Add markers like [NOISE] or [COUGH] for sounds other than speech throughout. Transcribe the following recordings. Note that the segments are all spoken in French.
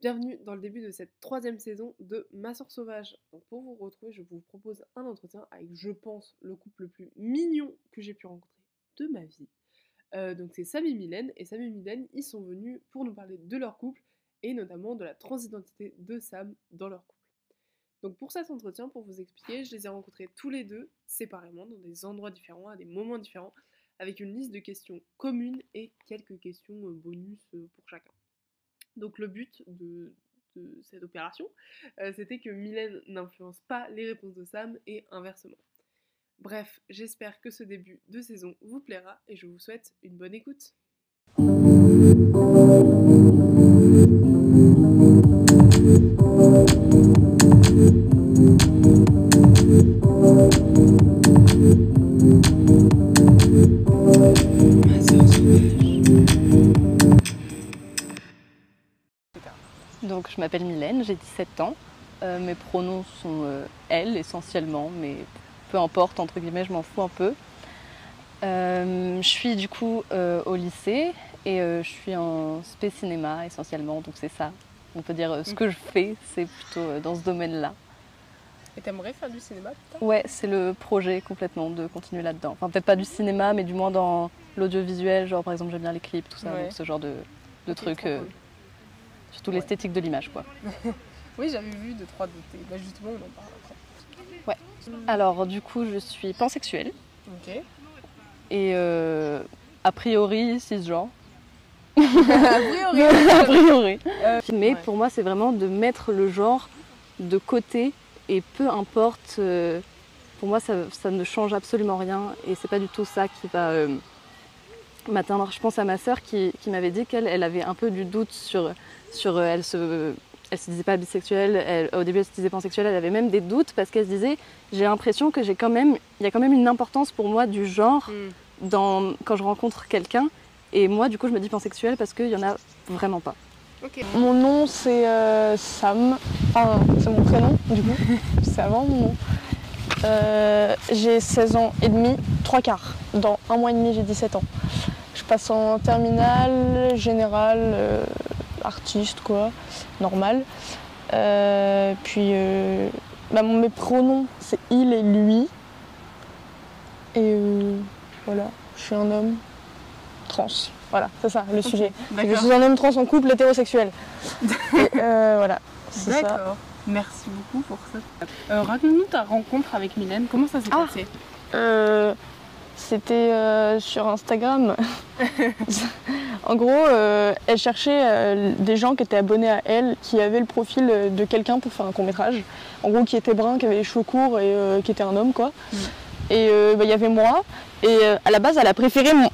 Bienvenue dans le début de cette troisième saison de Ma Sauvage. Donc pour vous retrouver, je vous propose un entretien avec, je pense, le couple le plus mignon que j'ai pu rencontrer de ma vie. Euh, donc c'est Sam et Mylène, et Sam et Mylène, ils sont venus pour nous parler de leur couple, et notamment de la transidentité de Sam dans leur couple. Donc pour cet entretien, pour vous expliquer, je les ai rencontrés tous les deux, séparément, dans des endroits différents, à des moments différents, avec une liste de questions communes et quelques questions euh, bonus euh, pour chacun. Donc le but de, cette opération, euh, c'était que Mylène n'influence pas les réponses de Sam et inversement. Bref, j'espère que ce début de saison vous plaira et je vous souhaite une bonne écoute. Je m'appelle Mylène, j'ai 17 ans. Euh, mes pronoms sont euh, elle essentiellement, mais peu importe, entre guillemets, je m'en fous un peu. Euh, je suis du coup euh, au lycée et je suis en spé cinéma essentiellement, donc c'est ça. On peut dire ce que je fais, c'est plutôt dans ce domaine-là. Et t'aimerais faire du cinéma plus tard? Ouais, c'est le projet complètement de continuer là-dedans. Enfin, peut-être pas du cinéma, mais du moins dans l'audiovisuel, genre par exemple, j'aime bien les clips, tout ça, Ouais. donc ce genre de, de trucs. Surtout Ouais. l'esthétique de l'image, quoi. [LAUGHS] Oui, j'avais vu deux, trois de tes. Bah, justement, on en parle après. Alors, du coup, je suis pansexuelle Ok. et euh, a priori cisgenre. [LAUGHS] A priori, [LAUGHS] a priori. Euh, Mais ouais. pour moi, c'est vraiment de mettre le genre de côté et peu importe. euh, pour moi, ça, ça ne change absolument rien et c'est pas du tout ça qui va m'atteindre. Je pense à ma sœur qui, qui m'avait dit qu'elle elle avait un peu du doute sur. Sur euh, elle se. Elle se disait pas bisexuelle, elle- au début elle se disait pansexuelle, elle avait même des doutes parce qu'elle se disait j'ai l'impression que j'ai quand même, il y a quand même une importance pour moi du genre Hmm. dans, quand je rencontre quelqu'un et moi du coup je me dis pansexuelle parce qu'il y en a vraiment pas. Mon nom c'est euh, Sam, enfin c'est mon prénom du coup, [LAUGHS] c'est avant mon nom. Euh, j'ai 16 ans et demi, trois quarts. Dans un mois et demi j'ai 17 ans. Je passe en terminale, générale, euh, artiste quoi, normal. Euh, puis euh, bah, mes pronoms c'est il et lui. Et euh, voilà, je suis un homme trans. Voilà, c'est ça le sujet. Je suis un homme trans en couple hétérosexuel. Et, voilà. D'accord. Merci beaucoup pour ça. Euh, Raconte-nous ta rencontre avec Mylène. Comment ça s'est Ah. passé? Euh, C'était euh, sur Instagram. [LAUGHS] en gros, euh, elle cherchait euh, des gens qui étaient abonnés à elle, qui avaient le profil de quelqu'un pour faire un court métrage. En gros, qui était brun, qui avait les cheveux courts et qui était un homme, quoi. Mm. Et bah, il y avait moi. Et à la base, elle a préféré mon,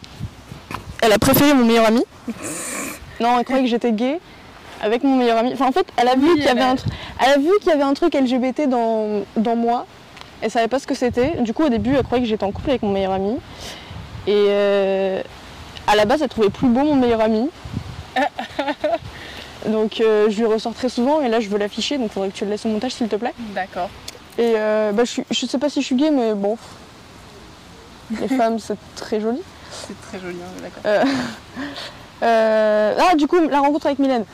elle a préféré mon meilleur ami. [LAUGHS] non, elle croyait que j'étais gay avec mon meilleur ami. Enfin, en fait, elle a vu Oui, qu'il y avait a- un truc. Elle a vu qu'il y avait un truc LGBT dans, dans moi. Elle savait pas ce que c'était. Du coup, au début, elle croyait que j'étais en couple avec mon meilleur ami. Et euh, à la base, elle trouvait plus beau mon meilleur ami. [LAUGHS] donc, euh, je lui ressors très souvent. Et là, je veux l'afficher. Donc, faudrait que tu le laisses au montage, s'il te plaît. D'accord. Et euh, bah, je, je sais pas si je suis gay, mais bon. Les [LAUGHS] femmes, c'est très joli. C'est très joli, hein, d'accord. Euh, [LAUGHS] ah, du coup, la rencontre avec Mylène.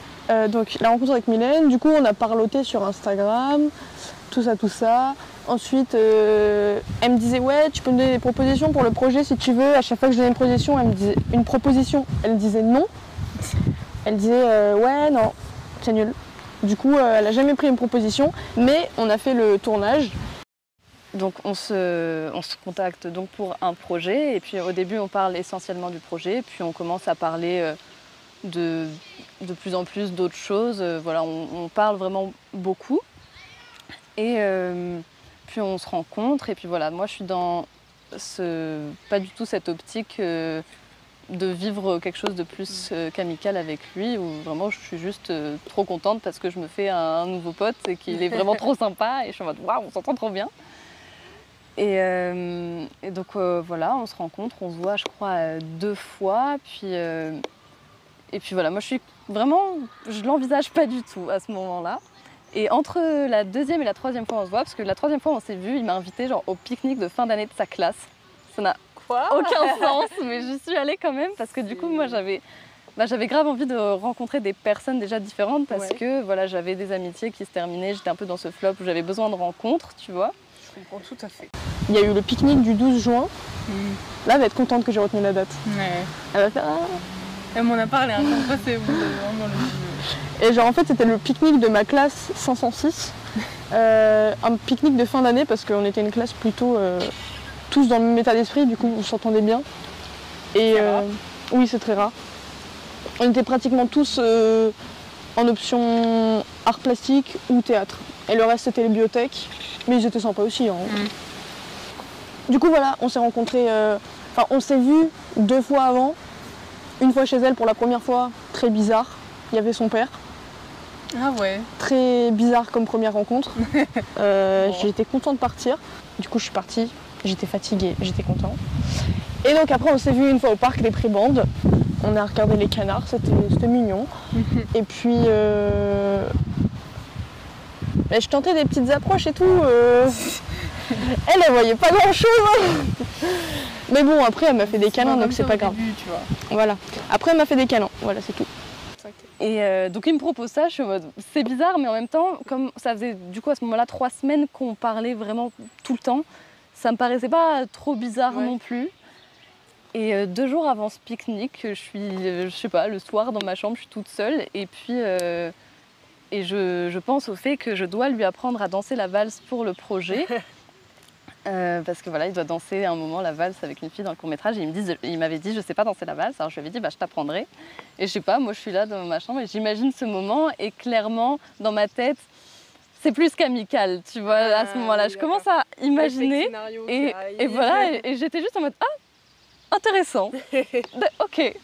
Donc, la rencontre avec Mylène, du coup, on a parloté sur Instagram, tout ça, tout ça. Ensuite, euh, elle me disait, ouais, tu peux me donner des propositions pour le projet si tu veux. À chaque fois que je donnais une proposition, elle me disait, une proposition, elle me disait non. Elle disait, euh, ouais, non, c'est nul. Du coup, euh, elle a jamais pris une proposition, mais on a fait le tournage. Donc on se, on se contacte donc pour un projet et puis au début on parle essentiellement du projet puis on commence à parler de, de plus en plus d'autres choses. Voilà, on, on parle vraiment beaucoup et puis on se rencontre et puis voilà, moi je suis dans ce, pas du tout cette optique euh, de vivre quelque chose de plus euh, qu'amical avec lui où vraiment je suis juste euh, trop contente parce que je me fais un, un nouveau pote et qu'il est vraiment [LAUGHS] trop sympa et je suis en mode waouh on s'entend trop bien. Et, euh, et donc voilà, on se rencontre, on se voit, je crois, deux fois. Puis, euh, et puis voilà, moi je suis vraiment, je l'envisage pas du tout à ce moment-là. Et entre la deuxième et la troisième fois on se voit, parce que la troisième fois on s'est vu, il m'a invité genre au pique-nique de fin d'année de sa classe. Ça n'a Quoi aucun sens, mais j'y suis allée quand même parce que du coup moi j'avais bah, j'avais grave envie de rencontrer des personnes déjà différentes parce Ouais. que voilà, j'avais des amitiés qui se terminaient. J'étais un peu dans ce flop où j'avais besoin de rencontres, tu vois. Je comprends tout à fait. Il y a eu le pique-nique du 12 juin. Mm. Là, elle va être contente que j'ai retenu la date. Ouais. Elle va faire Ah Elle m'en a parlé, hein, c'est vraiment le Et genre en fait c'était le pique-nique de ma classe 506. Euh, un pique-nique de fin d'année parce qu'on était une classe plutôt euh, tous dans le même état d'esprit, du coup on s'entendait bien. Et euh, oui c'est très rare. On était pratiquement tous en option art plastique ou théâtre. Et le reste c'était les bibliothèques, mais ils étaient sympas aussi. hein. Du coup voilà, on s'est rencontrés, enfin on s'est vus deux fois avant. Une fois chez elle pour la première fois, très bizarre. Il y avait son père Ah ouais. très bizarre comme première rencontre. [LAUGHS] Euh, Bon. J'étais contente de partir. Du coup, je suis partie. J'étais fatiguée, j'étais contente. Et donc après, on s'est vu une fois au parc des prébandes. On a regardé les canards, c'était mignon. [LAUGHS] et puis, euh, mais je tentais des petites approches et tout. euh, [LAUGHS] Elle, elle voyait pas grand-chose. Mais bon, après, elle m'a fait des câlins, donc c'est pas grave. tu vois. Voilà. Après, elle m'a fait des câlins. Voilà, c'est tout. Et euh, donc il me propose ça, je suis en mode c'est bizarre, mais en même temps, comme ça faisait du coup à ce moment-là trois semaines qu'on parlait vraiment tout le temps, ça me paraissait pas trop bizarre Ouais. non plus. Et euh, deux jours avant ce pique-nique, je suis, euh, je sais pas, le soir dans ma chambre, je suis toute seule, et puis et je, je pense au fait que je dois lui apprendre à danser la valse pour le projet. [LAUGHS] Euh, parce que voilà, il doit danser un moment la valse avec une fille dans le court métrage. Et il me dit, il m'avait dit, je sais pas danser la valse. Alors je lui avais dit, bah, je t'apprendrai. Et je sais pas, moi je suis là dans ma chambre et j'imagine ce moment. Et clairement, dans ma tête, c'est plus qu'amical, tu vois, à ce Ah, moment-là. oui, Je commence à imaginer. Et, et voilà, et, et j'étais juste en mode, ah, intéressant. De- [LAUGHS] ok.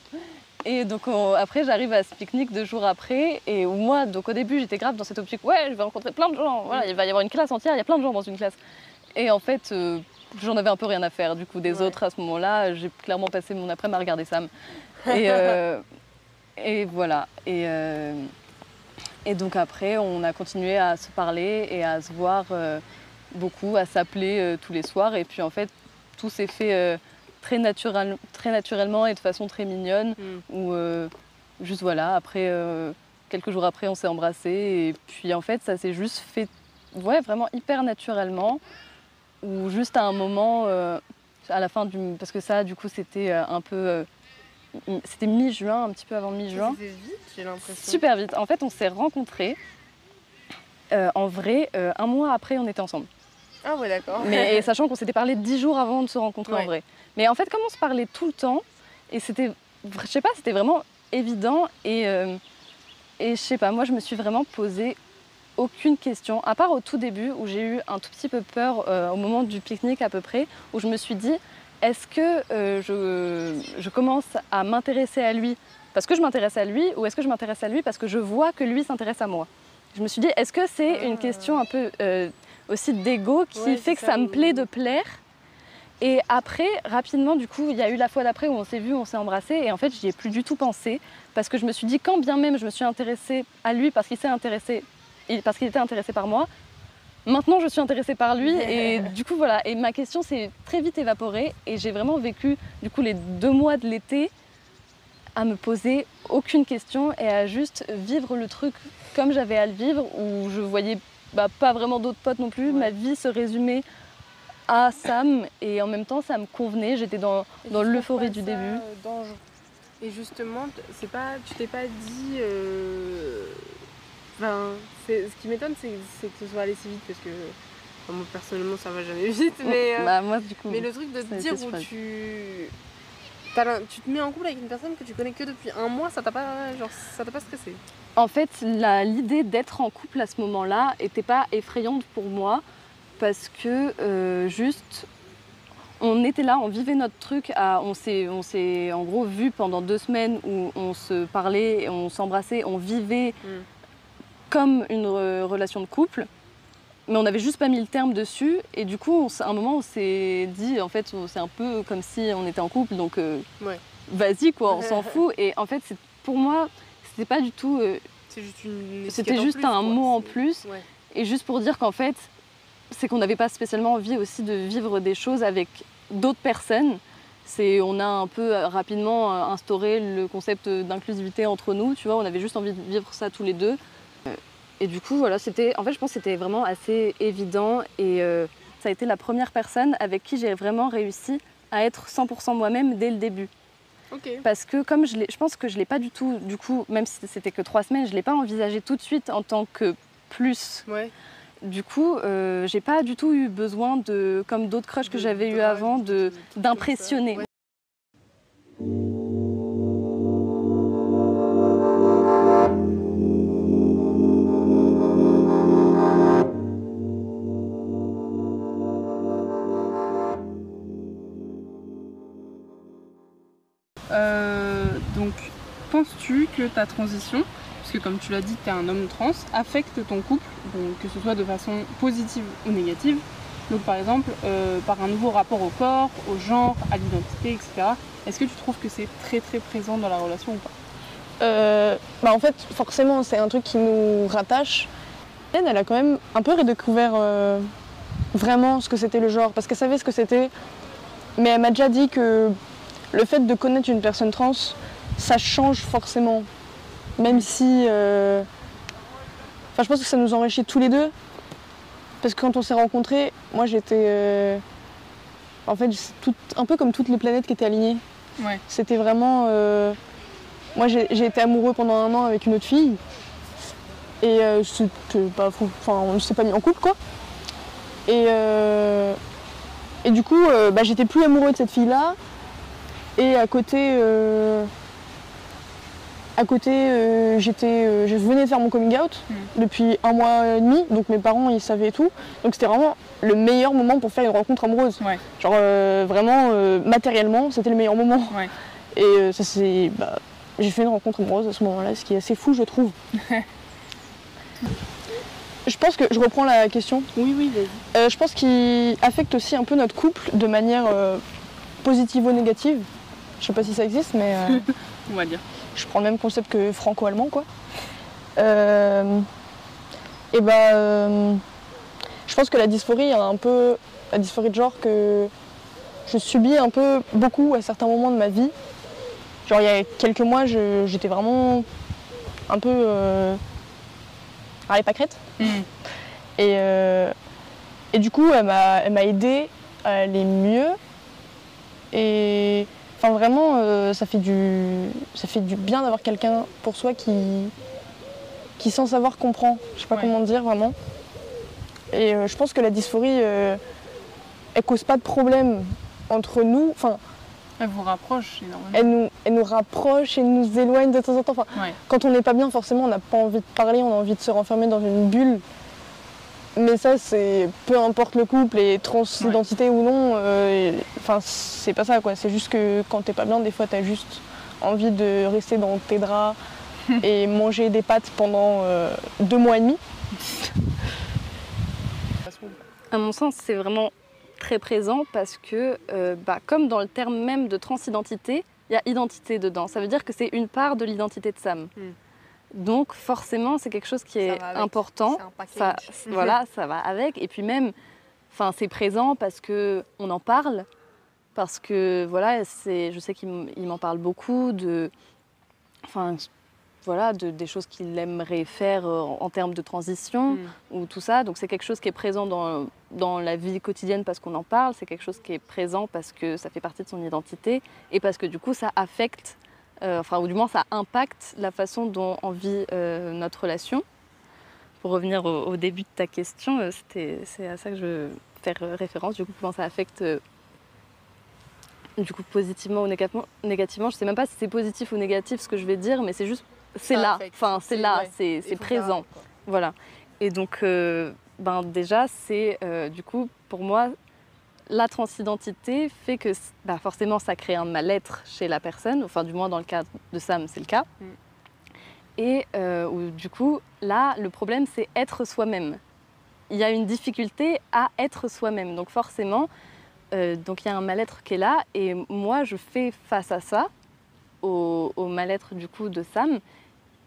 Et donc on- après, j'arrive à ce pique-nique deux jours après. Et moi, donc au début, j'étais grave dans cette optique, ouais, je vais rencontrer plein de gens. Voilà, il va y avoir une classe entière, il y a plein de gens dans une classe. Et en fait, euh, j'en avais un peu rien à faire du coup des Ouais. autres à ce moment-là. J'ai clairement passé mon après-midi à regarder Sam. Et, [LAUGHS] euh, et voilà. Et, euh, et donc après, on a continué à se parler et à se voir beaucoup, à s'appeler tous les soirs. Et puis en fait, tout s'est fait très, naturel, très naturellement et de façon très mignonne. Mm. Où juste voilà, après, quelques jours après, on s'est embrassés. Et puis en fait, ça s'est juste fait ouais, vraiment hyper naturellement. Ou juste à un moment, euh, à la fin du. Parce que ça, du coup, c'était euh, un peu. euh, c'était mi-juin, un petit peu avant mi-juin. C'était vite, j'ai l'impression. Super vite. En fait, on s'est rencontrés. en vrai, un mois après, on était ensemble. Ah ouais, d'accord. Mais [LAUGHS] et sachant qu'on s'était parlé dix jours avant de se rencontrer en vrai. Mais en fait, comme on se parlait tout le temps, et c'était, je sais pas, c'était vraiment évident. Et, euh, et je sais pas, moi, je me suis vraiment posé aucune question, à part au tout début où j'ai eu un tout petit peu peur euh, au moment du pique-nique à peu près, où je me suis dit, est-ce que euh, je, je commence à m'intéresser à lui parce que je m'intéresse à lui, ou est-ce que je m'intéresse à lui parce que je vois que lui s'intéresse à moi? Je me suis dit, est-ce que c'est Ah. une question un peu euh, aussi d'ego qui Ouais, fait que ça, ça me plaît de plaire? Et après, rapidement, du coup, il y a eu la fois d'après où on s'est vu, on s'est embrassé, et en fait, j'y ai plus du tout pensé, parce que je me suis dit, quand bien même je me suis intéressée à lui parce qu'il s'est intéressé, parce qu'il était intéressé par moi, maintenant je suis intéressée par lui, [LAUGHS] et du coup, voilà. Et ma question s'est très vite évaporée, et j'ai vraiment vécu, du coup, les deux mois de l'été à me poser aucune question et à juste vivre le truc comme j'avais à le vivre, où je voyais bah, pas vraiment d'autres potes non plus, Ouais. ma vie se résumait à Sam et en même temps ça me convenait, j'étais dans, dans l'euphorie du début. euh, dangereux? Et justement, c'est pas, tu t'es pas dit. euh, Enfin, ce qui m'étonne, c'est que ce soit allé si vite parce que enfin, moi personnellement ça va jamais vite, mais, euh, Bah, moi du coup. mais le truc de te dire où tu. tu te mets en couple avec une personne que tu connais que depuis un mois, ça t'a pas, genre, ça t'a pas stressé? En fait, l'idée d'être en couple à ce moment-là n'était pas effrayante pour moi parce que euh, juste on était là, on vivait notre truc, à- on s'est on s'est en gros vu pendant deux semaines où on se parlait, on s'embrassait, on vivait Mm. Comme une re- relation de couple. Mais on n'avait juste pas mis le terme dessus et du coup, on à un moment, on s'est dit, en fait, c'est un peu comme si on était en couple, donc euh, Ouais. vas-y quoi, on s'en [LAUGHS] fout. Et en fait, c'est- pour moi, c'était pas du tout euh, c'était juste plus, un quoi, mot en plus. Ouais. Et juste pour dire qu'en fait, c'est qu'on n'avait pas spécialement envie aussi de vivre des choses avec d'autres personnes. C'est, on a un peu euh, rapidement instauré le concept d'inclusivité entre nous, tu vois, on avait juste envie de vivre ça tous les deux. Et du coup, voilà, c'était, en fait, je pense que c'était vraiment assez évident et euh, ça a été la première personne avec qui j'ai vraiment réussi à être 100% moi-même dès le début. Parce que comme je, l'ai- je pense que je l'ai pas du tout, du coup, même si c'était que trois semaines, je l'ai pas envisagé tout de suite en tant que plus. Ouais. Du coup, euh, j'ai pas du tout eu besoin de, comme d'autres crushs que j'avais eu avant, de d'impressionner. Ouais. Donc, penses-tu que ta transition, puisque comme tu l'as dit, tu es un homme trans, affecte ton couple, que ce soit de façon positive ou négative? Donc, par exemple, euh, par un nouveau rapport au corps, au genre, à l'identité, etc. Est-ce que tu trouves que c'est très très présent dans la relation ou pas? Euh, bah en fait, forcément, c'est un truc qui nous rattache. Elle, elle a quand même un peu redécouvert euh, vraiment ce que c'était le genre, parce qu'elle savait ce que c'était. Mais elle m'a déjà dit que le fait de connaître une personne trans, ça change forcément. Même si. euh, Enfin, je pense que ça nous enrichit tous les deux. Parce que quand on s'est rencontrés, moi j'étais. euh, En fait, tout- un peu comme toutes les planètes qui étaient alignées. Ouais. C'était vraiment. euh, Moi, j'ai été amoureux pendant un an avec une autre fille. Et c'était pas fou. Enfin, on ne s'est pas mis en couple, quoi. Et, et du coup, bah, j'étais plus amoureux de cette fille-là. Et à côté. euh, À côté, euh, j'étais, euh, je venais de faire mon coming out Mm. depuis un mois et demi, donc mes parents ils savaient tout. Donc c'était vraiment le meilleur moment pour faire une rencontre amoureuse. Ouais. Genre euh, vraiment matériellement, c'était le meilleur moment. Ouais. Et ça c'est, bah, j'ai fait une rencontre amoureuse à ce moment-là, ce qui est assez fou je trouve. [LAUGHS] je pense que je reprends la question. Oui, oui, vas-y. Je pense qu'il affecte aussi un peu notre couple de manière positive ou négative. Je sais pas si ça existe, mais euh, [LAUGHS] On va dire. je prends le même concept que franco-allemand, quoi. Euh, et bah, euh, je pense que la dysphorie a un peu, la dysphorie de genre que je subis un peu beaucoup à certains moments de ma vie. Genre il y a quelques mois, j'étais vraiment un peu à l'épâquerette. Mm. Et, euh, et du coup, elle m'a, elle m'a aidé à aller mieux. Et enfin, vraiment, euh, ça, fait du, ça fait du bien d'avoir quelqu'un pour soi qui, qui sans savoir comprend. Je sais pas Ouais. comment dire vraiment. Et euh, je pense que la dysphorie, euh, elle cause pas de problème entre nous. Enfin, Elle vous rapproche énormément. elle nous, elle nous rapproche et nous éloigne de temps en temps. Enfin, Ouais. quand on n'est pas bien, forcément, on n'a pas envie de parler, on a envie de se renfermer dans une bulle. Mais ça, c'est peu importe le couple et transidentité ou non. euh, c'est pas ça, quoi. C'est juste que quand t'es pas bien, des fois, t'as juste envie de rester dans tes draps [LAUGHS] et manger des pâtes pendant euh, deux mois et demi. À mon sens, c'est vraiment très présent parce que, euh, bah, comme dans le terme même de transidentité, il y a identité dedans. Ça veut dire que c'est une part de l'identité de Sam. Hmm. Donc forcément, c'est quelque chose qui est important. C'est un Ça, [LAUGHS] voilà, ça va avec. Et puis même, enfin, c'est présent parce que on en parle, parce que voilà, c'est, je sais qu'il m'en parle beaucoup de, enfin, voilà, de, des choses qu'il aimerait faire euh, en, en termes de transition Mm. ou tout ça. Donc c'est quelque chose qui est présent dans, dans la vie quotidienne parce qu'on en parle, c'est quelque chose qui est présent parce que ça fait partie de son identité et parce que du coup ça affecte, euh, enfin ou du moins ça impacte la façon dont on vit euh, notre relation. Pour revenir au, au début de ta question, euh, c'est à ça que je veux faire référence, du coup comment ça affecte du coup positivement ou négativement? Je sais même pas si c'est positif ou négatif ce que je vais dire, mais c'est juste, c'est là, affecte. enfin c'est là, ouais. c'est, présent. Voilà. Et donc, ben déjà, c'est du coup, pour moi, la transidentité fait que bah, forcément, ça crée un mal-être chez la personne. Enfin, du moins, dans le cas de Sam, c'est le cas. Mm. Et euh, où, du coup, là, le problème, c'est être soi-même. Il y a une difficulté à être soi-même. Donc, forcément, euh, donc il y a un mal-être qui est là. Et moi, je fais face à ça, au, au mal-être du coup de Sam.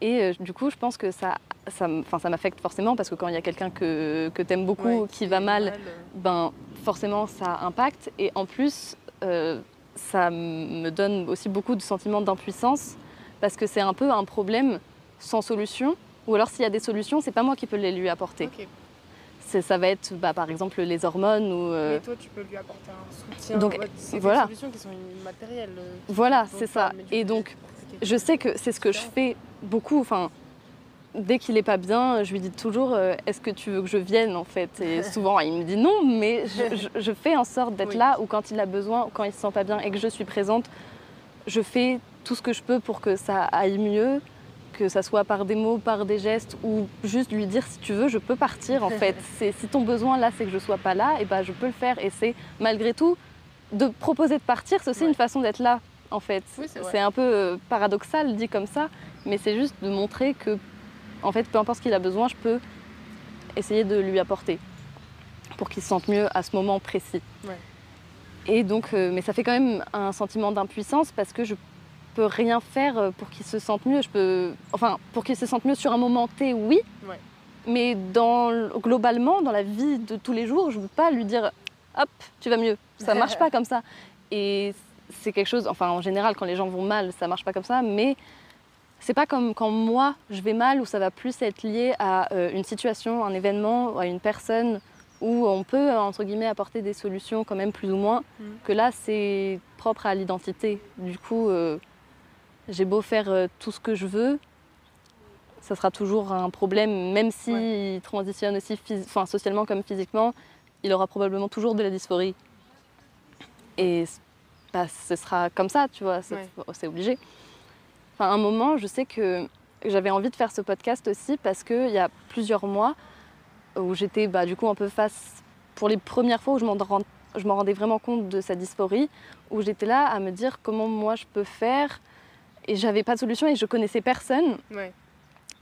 Et euh, du coup, je pense que ça, ça, m'affecte forcément parce que quand il y a quelqu'un que, que tu aimes beaucoup Ouais, qui va mal, euh, ben, forcément ça impacte. Et en plus, euh, ça me donne aussi beaucoup de sentiments d'impuissance parce que c'est un peu un problème sans solution. Ou alors s'il y a des solutions, c'est pas moi qui peux les lui apporter. Ça va être bah, par exemple les hormones ou euh, Mais toi, tu peux lui apporter un soutien. donc, c'est voilà. des solutions qui sont immatérielles. Voilà, c'est ça. Et donc, je sais que c'est ce que je fais beaucoup. Enfin, dès qu'il est pas bien, je lui dis toujours euh, Est-ce que tu veux que je vienne en fait? Et [LAUGHS] souvent il me dit non, mais je, je- je fais en sorte d'être Oui. là ou quand il a besoin ou quand il se sent pas bien et que je suis présente, je fais tout ce que je peux pour que ça aille mieux, que ça soit par des mots, par des gestes ou juste lui dire si tu veux, je peux partir en fait. [LAUGHS] Si ton besoin là, c'est que je sois pas là, et ben je peux le faire. Et c'est malgré tout de proposer de partir, c'est aussi Ouais. une façon d'être là en fait. Oui, c'est vrai. c'est un peu euh, paradoxal dit comme ça, mais c'est juste de montrer que en fait, peu importe ce qu'il a besoin, je peux essayer de lui apporter pour qu'il se sente mieux à ce moment précis. Ouais. Et donc, euh, mais ça fait quand même un sentiment d'impuissance parce que je peux rien faire euh, pour qu'il se sente mieux. Je peux, enfin, pour qu'il se sente mieux sur un moment T, oui. Ouais. Mais dans, globalement, dans la vie de tous les jours, je ne peux pas lui dire hop, tu vas mieux. Ça marche [LAUGHS] pas comme ça. Et c'est quelque chose, enfin, en général, quand les gens vont mal, ça marche pas comme ça. Mais c'est pas comme quand moi je vais mal où ça va plus être lié à euh, une situation, un événement, à une personne où on peut euh, entre guillemets apporter des solutions quand même plus ou moins. Mhm. Que là c'est propre à l'identité. Du coup, euh, j'ai beau faire euh, tout ce que je veux, ça sera toujours un problème, même s'il Ouais. transitionne aussi enfin, socialement comme physiquement, il aura probablement toujours de la dysphorie. Et bah, ce sera comme ça, tu vois, c'est Ouais. c'est obligé. Enfin, à un moment, je sais que j'avais envie de faire ce podcast aussi parce qu'il y a plusieurs mois où j'étais bah, du coup un peu face, pour les premières fois où je m'en rend- rendais vraiment compte de sa dysphorie, où j'étais là à me dire comment moi je peux faire et j'avais pas de solution et je connaissais personne Ouais.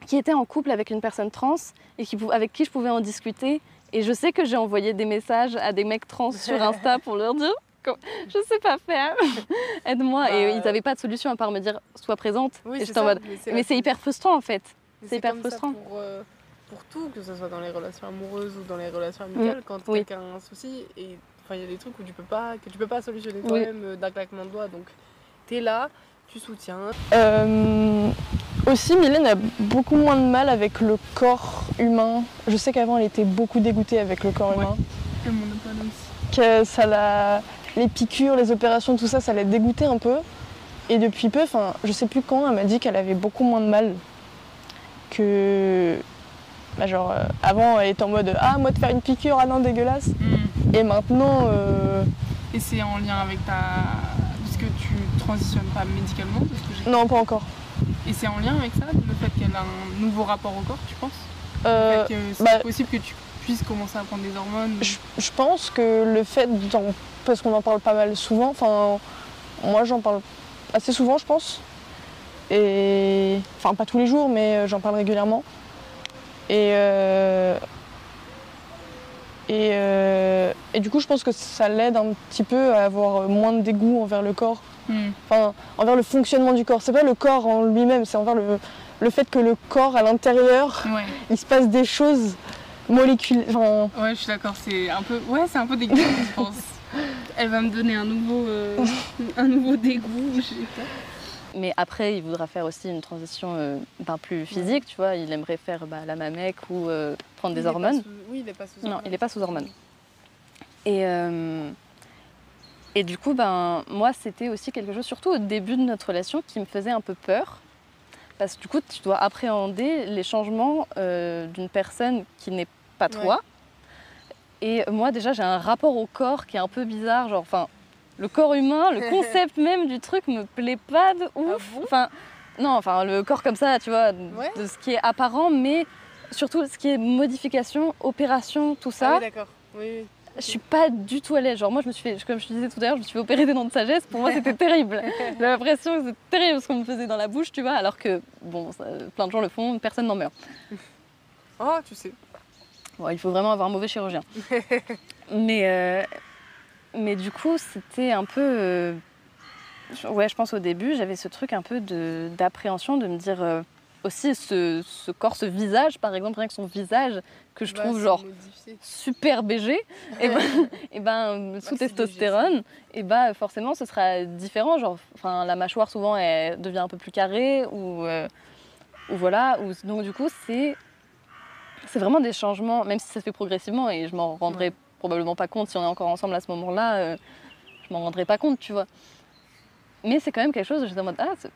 qui était en couple avec une personne trans et qui, avec qui je pouvais en discuter. Et je sais que j'ai envoyé des messages à des mecs trans sur [LAUGHS] Insta pour leur dire je sais pas faire, [LAUGHS] aide-moi. Et Bah, ils n'avaient pas de solution à part me dire sois présente. Oui, et c'est j'étais en ça, mode mais c'est hyper frustrant en fait. c'est hyper comme ça frustrant. Pour, euh, pour tout, que ce soit dans les relations amoureuses ou dans les relations amicales, quand Mm. oui. quelqu'un a un souci, et enfin il y a des trucs où tu peux pas, que tu peux pas solutionner Oui. toi-même euh, d'un claquement de doigts. Donc t'es là, tu soutiens. Euh, aussi, Mylène a beaucoup moins de mal avec le corps humain. Je sais qu'avant, elle était beaucoup dégoûtée avec le corps Ouais. humain. Mon. Que ça la... Les piqûres, les opérations, tout ça, ça la dégoûtait un peu. Et depuis peu, enfin, je sais plus quand, elle m'a dit qu'elle avait beaucoup moins de mal. Que. bah, genre, euh, avant, elle était en mode Ah, moi, de faire une piqûre, ah non, dégueulasse. Mm. Et maintenant, euh, Et c'est en lien avec ta. Puisque tu transitionnes pas médicalement, que non, pas encore. Et c'est en lien avec ça, le fait qu'elle a un nouveau rapport au corps, tu penses? Euh, Le fait que c'est bah- possible que tu puisses commencer à prendre des hormones Je, je pense que le fait. Parce qu'on en parle pas mal souvent, enfin, moi j'en parle assez souvent, je pense. Et. Enfin, pas tous les jours, mais euh, j'en parle régulièrement. Et. euh, Et, euh, et du coup, je pense que ça l'aide un petit peu à avoir moins de dégoût envers le corps, Hmm. enfin, envers le fonctionnement du corps. C'est pas le corps en lui-même, c'est envers le, le fait que le corps à l'intérieur, Ouais, il se passe des choses moléculaires. Enfin, ouais, je suis d'accord, c'est un peu. Ouais, c'est un peu dégueu, je [LAUGHS] pense. Elle va me donner un nouveau, euh, [LAUGHS] un nouveau dégoût. je sais pas. Mais après, il voudra faire aussi une transition euh, ben, plus physique, tu vois. Il aimerait faire bah, la mamec ou euh, prendre Il des hormones. sous- Oui, il est pas sous Non, hormones. il n'est pas sous hormones. Et, euh, et du coup, ben, moi, c'était aussi quelque chose, surtout au début de notre relation, qui me faisait un peu peur. Parce que du coup, tu dois appréhender les changements euh, d'une personne qui n'est pas toi. Et moi, déjà, j'ai un rapport au corps qui est un peu bizarre. Genre, enfin, le corps humain, le [LAUGHS] concept même du truc me plaît pas de ouf. bon? Enfin, non, enfin, le corps comme ça, tu vois, Ouais. de ce qui est apparent, mais surtout ce qui est modification, opération, tout Ah ça. oui, d'accord. Oui, oui. Je suis pas du tout à l'aise. Genre, moi, je me suis fait, comme je te disais tout à l'heure, je me suis fait opérer des dents de sagesse. Pour moi, c'était [LAUGHS] terrible. J'avais l'impression que c'était terrible ce qu'on me faisait dans la bouche, tu vois. Alors que, bon, ça- plein de gens le font, personne n'en meurt. Oh, tu sais. Bon, il faut vraiment avoir un mauvais chirurgien. [LAUGHS] mais, euh, mais du coup, c'était un peu. euh, ouais, je pense au début, j'avais ce truc un peu d'appréhension, de, me dire. euh, aussi ce, ce corps, ce visage, par exemple, rien que son visage, que je Bah, trouve genre modifié. super BG, et [LAUGHS] ben, et ben sous c'est testostérone, et ben forcément ce sera différent. Genre, enfin, la mâchoire souvent elle devient un peu plus carrée, ou, euh, ou voilà. Ou, donc du coup, c'est c'est vraiment des changements, même si ça se fait progressivement, et je m'en rendrai probablement pas compte si on est encore ensemble à ce moment-là, euh, je m'en rendrai pas compte, tu vois. Mais c'est quand même quelque chose, j'étais en mode, ah, c'est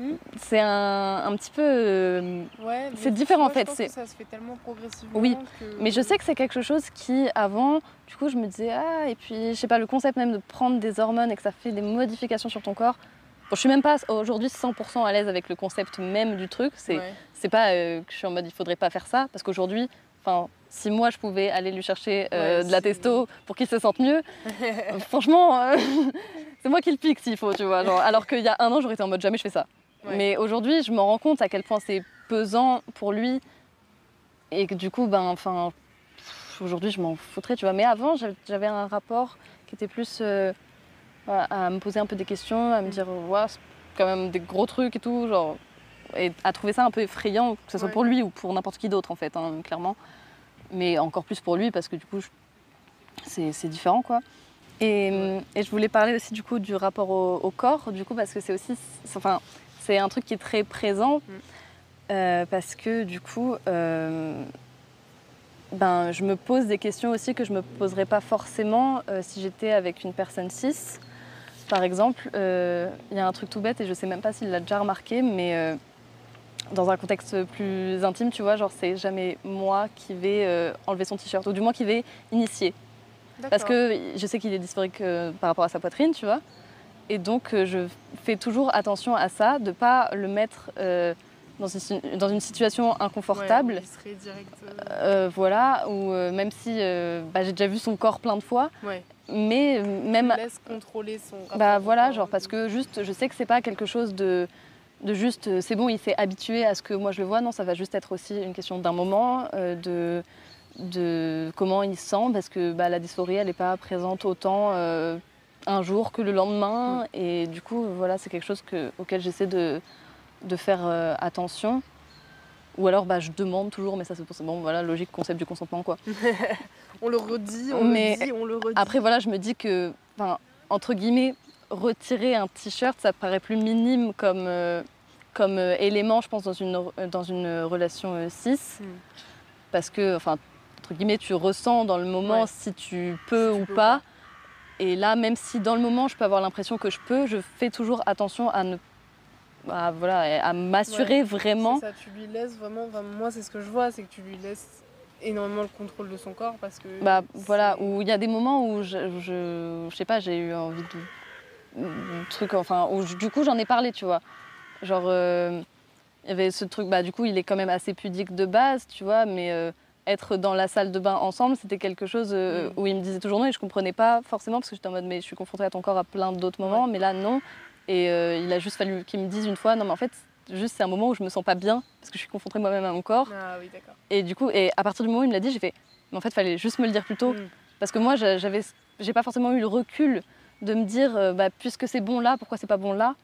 Hmm. un, un petit peu. euh, Ouais, C'est différent, en fait, c'est- que ça se fait tellement progressivement. Oui, que- Mais je sais que c'est quelque chose qui, avant, du coup, je me disais, ah, et puis, je sais pas, le concept même de prendre des hormones et que ça fait des modifications sur ton corps. Bon, je suis même pas aujourd'hui 100% à l'aise avec le concept même du truc. C'est Ouais. pas euh, que je suis en mode, il faudrait pas faire ça, parce qu'aujourd'hui, enfin, si moi je pouvais aller lui chercher euh, Ouais, de la testo pour qu'il se sente mieux, [LAUGHS] franchement, euh, [LAUGHS] c'est moi qui le pique s'il faut, tu vois. Genre, alors qu'il y a un an, j'aurais été en mode, jamais je fais ça. Ouais. Mais aujourd'hui, je me rends compte à quel point c'est pesant pour lui et que du coup, ben, enfin, aujourd'hui, je m'en foutrais, tu vois. Mais avant, j'avais- un rapport qui était plus euh, à me poser un peu des questions, à me dire, ouais, c'est quand même des gros trucs et tout, genre, et à trouver ça un peu effrayant, que ce soit Ouais. pour lui ou pour n'importe qui d'autre, en fait, hein, clairement. Mais encore plus pour lui, parce que du coup, je- c'est différent, quoi. Et, et je voulais parler aussi du coup du rapport au, au corps, du coup, parce que c'est aussi, c'est- enfin, c'est un truc qui est très présent, Mm. euh, parce que du coup, euh, ben, je me pose des questions aussi que je me poserais pas forcément euh, si j'étais avec une personne cis. Par exemple, euh, il y a un truc tout bête et je sais même pas s'il l'a déjà remarqué, mais euh, dans un contexte plus intime, tu vois, genre c'est jamais moi qui vais euh, enlever son t-shirt, ou du moins qui vais initier. Parce que je sais qu'il est dysphorique euh, par rapport à sa poitrine, tu vois. Et donc, euh, je fais toujours attention à ça, de pas le mettre dans, une, si- dans une situation inconfortable. Ouais, il serait direct. voilà, ou même si bah, j'ai déjà vu son corps plein de fois, Ouais. Mais euh, même. Laisse contrôler son. rapport Bah voilà, genre parce que juste, je sais que c'est pas quelque chose de, de juste, euh, c'est bon, il s'est habitué à ce que moi je le vois. Non, ça va juste être aussi une question d'un moment, euh, de, de comment il se sent, parce que bah, la dysphorie, elle n'est pas présente autant euh, un jour que le lendemain. Et du coup, voilà, c'est quelque chose que, auquel j'essaie de, de faire euh, attention. Ou alors, bah, je demande toujours, mais ça c'est bon, voilà, logique, concept du consentement, quoi. [LAUGHS] On le redit, on Mais le dit, on le redit. Après, voilà, je me dis que, entre guillemets, retirer un t-shirt, ça paraît plus minime comme, euh, comme euh, élément, je pense, dans une, dans une relation euh, cis. Hmm. Parce que, enfin, entre guillemets, tu ressens dans le moment Ouais. si tu peux tu ou peux ou pas. Et là, même si dans le moment, je peux avoir l'impression que je peux, je fais toujours attention à ne à, voilà, à m'assurer vraiment. Ça, tu lui laisses vraiment. enfin, moi, c'est ce que je vois, c'est que tu lui laisses énormément le contrôle de son corps parce que. Bah voilà, où il y a des moments où je, je, je sais pas, j'ai eu envie de, truc, enfin, où je- du coup j'en ai parlé, tu vois. Genre, euh, il y avait ce truc, bah du coup il est quand même assez pudique de base, tu vois, mais euh, être dans la salle de bain ensemble, c'était quelque chose euh, Mm. où il me disait toujours non et je comprenais pas forcément parce que j'étais en mode mais je suis confrontée à ton corps à plein d'autres moments, mais là non. Et euh, il a juste fallu qu'il me dise une fois, non mais en fait, juste c'est un moment où je me sens pas bien parce que je suis confrontée moi-même à mon corps. Ah oui, d'accord. Et du coup, et à partir du moment où il me l'a dit, j'ai fait, mais en fait, fallait juste me le dire plus tôt. Mm. Parce que moi, j'a- j'avais, j'ai pas forcément eu le recul de me dire, euh, bah, puisque c'est bon là, pourquoi c'est pas bon là?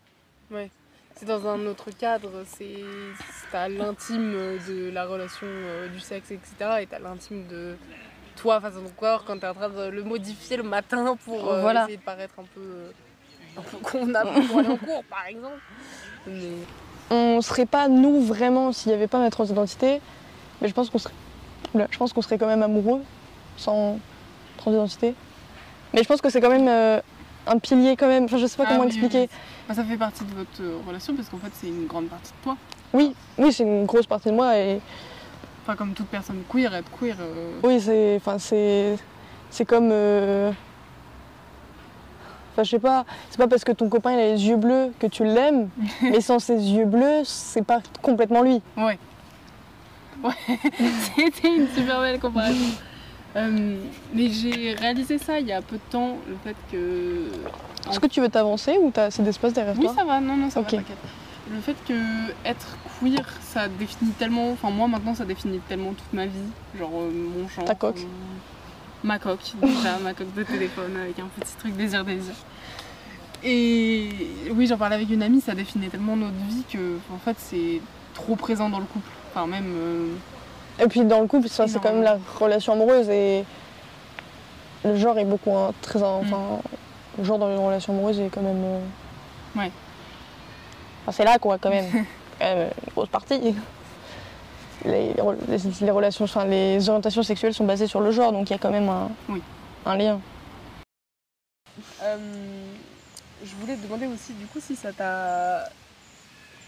C'est dans un autre cadre, c'est t'as l'intime de la relation euh, du sexe, etc. Et t'as l'intime de toi face à ton corps quand t'es en train de le modifier le matin pour euh, Voilà. essayer de paraître un peu, un peu convenable pour aller en cours, par exemple. Mais On serait pas nous vraiment s'il n'y avait pas ma transidentité, mais je pense qu'on serait, Oula, je pense qu'on serait quand même amoureux sans transidentité. Mais je pense que c'est quand même euh, un pilier quand même. Enfin, je sais pas Ah comment oui, expliquer. oui. Bah, ça fait partie de votre euh, relation parce qu'en fait c'est une grande partie de toi. Oui, oui, c'est une grosse partie de moi et Enfin comme toute personne queer, être queer. euh, oui, c'est, enfin, c'est, c'est comme, euh, enfin, je sais pas, c'est pas parce que ton copain il a les yeux bleus que tu l'aimes, [LAUGHS] mais sans ses yeux bleus, c'est pas complètement lui. Ouais. [LAUGHS] Ouais, c'était une super belle comparaison. Euh, mais j'ai réalisé ça il y a peu de temps, le fait que. Est-ce que tu veux t'avancer ou t'as assez d'espace derrière Oui, toi ça va, non, non, ça Ok. va, t'inquiète. Le fait que être queer, ça définit tellement. Enfin, moi maintenant, ça définit tellement toute ma vie. Genre euh, mon genre. Ta coque. euh, ma coque, déjà, ma coque de téléphone avec un petit truc désir, désir. Et oui, j'en parlais avec une amie, ça définit tellement notre vie que, en fait, c'est trop présent dans le couple. Enfin, même. euh, Et puis dans le couple, ça, c'est quand même la relation amoureuse et le genre est beaucoup hein, très. Enfin, le genre dans les relations amoureuses est quand même. euh, Ouais. Enfin, c'est là quoi, quand même. [LAUGHS] quand même une grosse partie. Les, les re- les- les relations, enfin, les orientations sexuelles sont basées sur le genre, donc il y a quand même un, Oui. un lien. Euh, je voulais te demander aussi, du coup, si ça t'a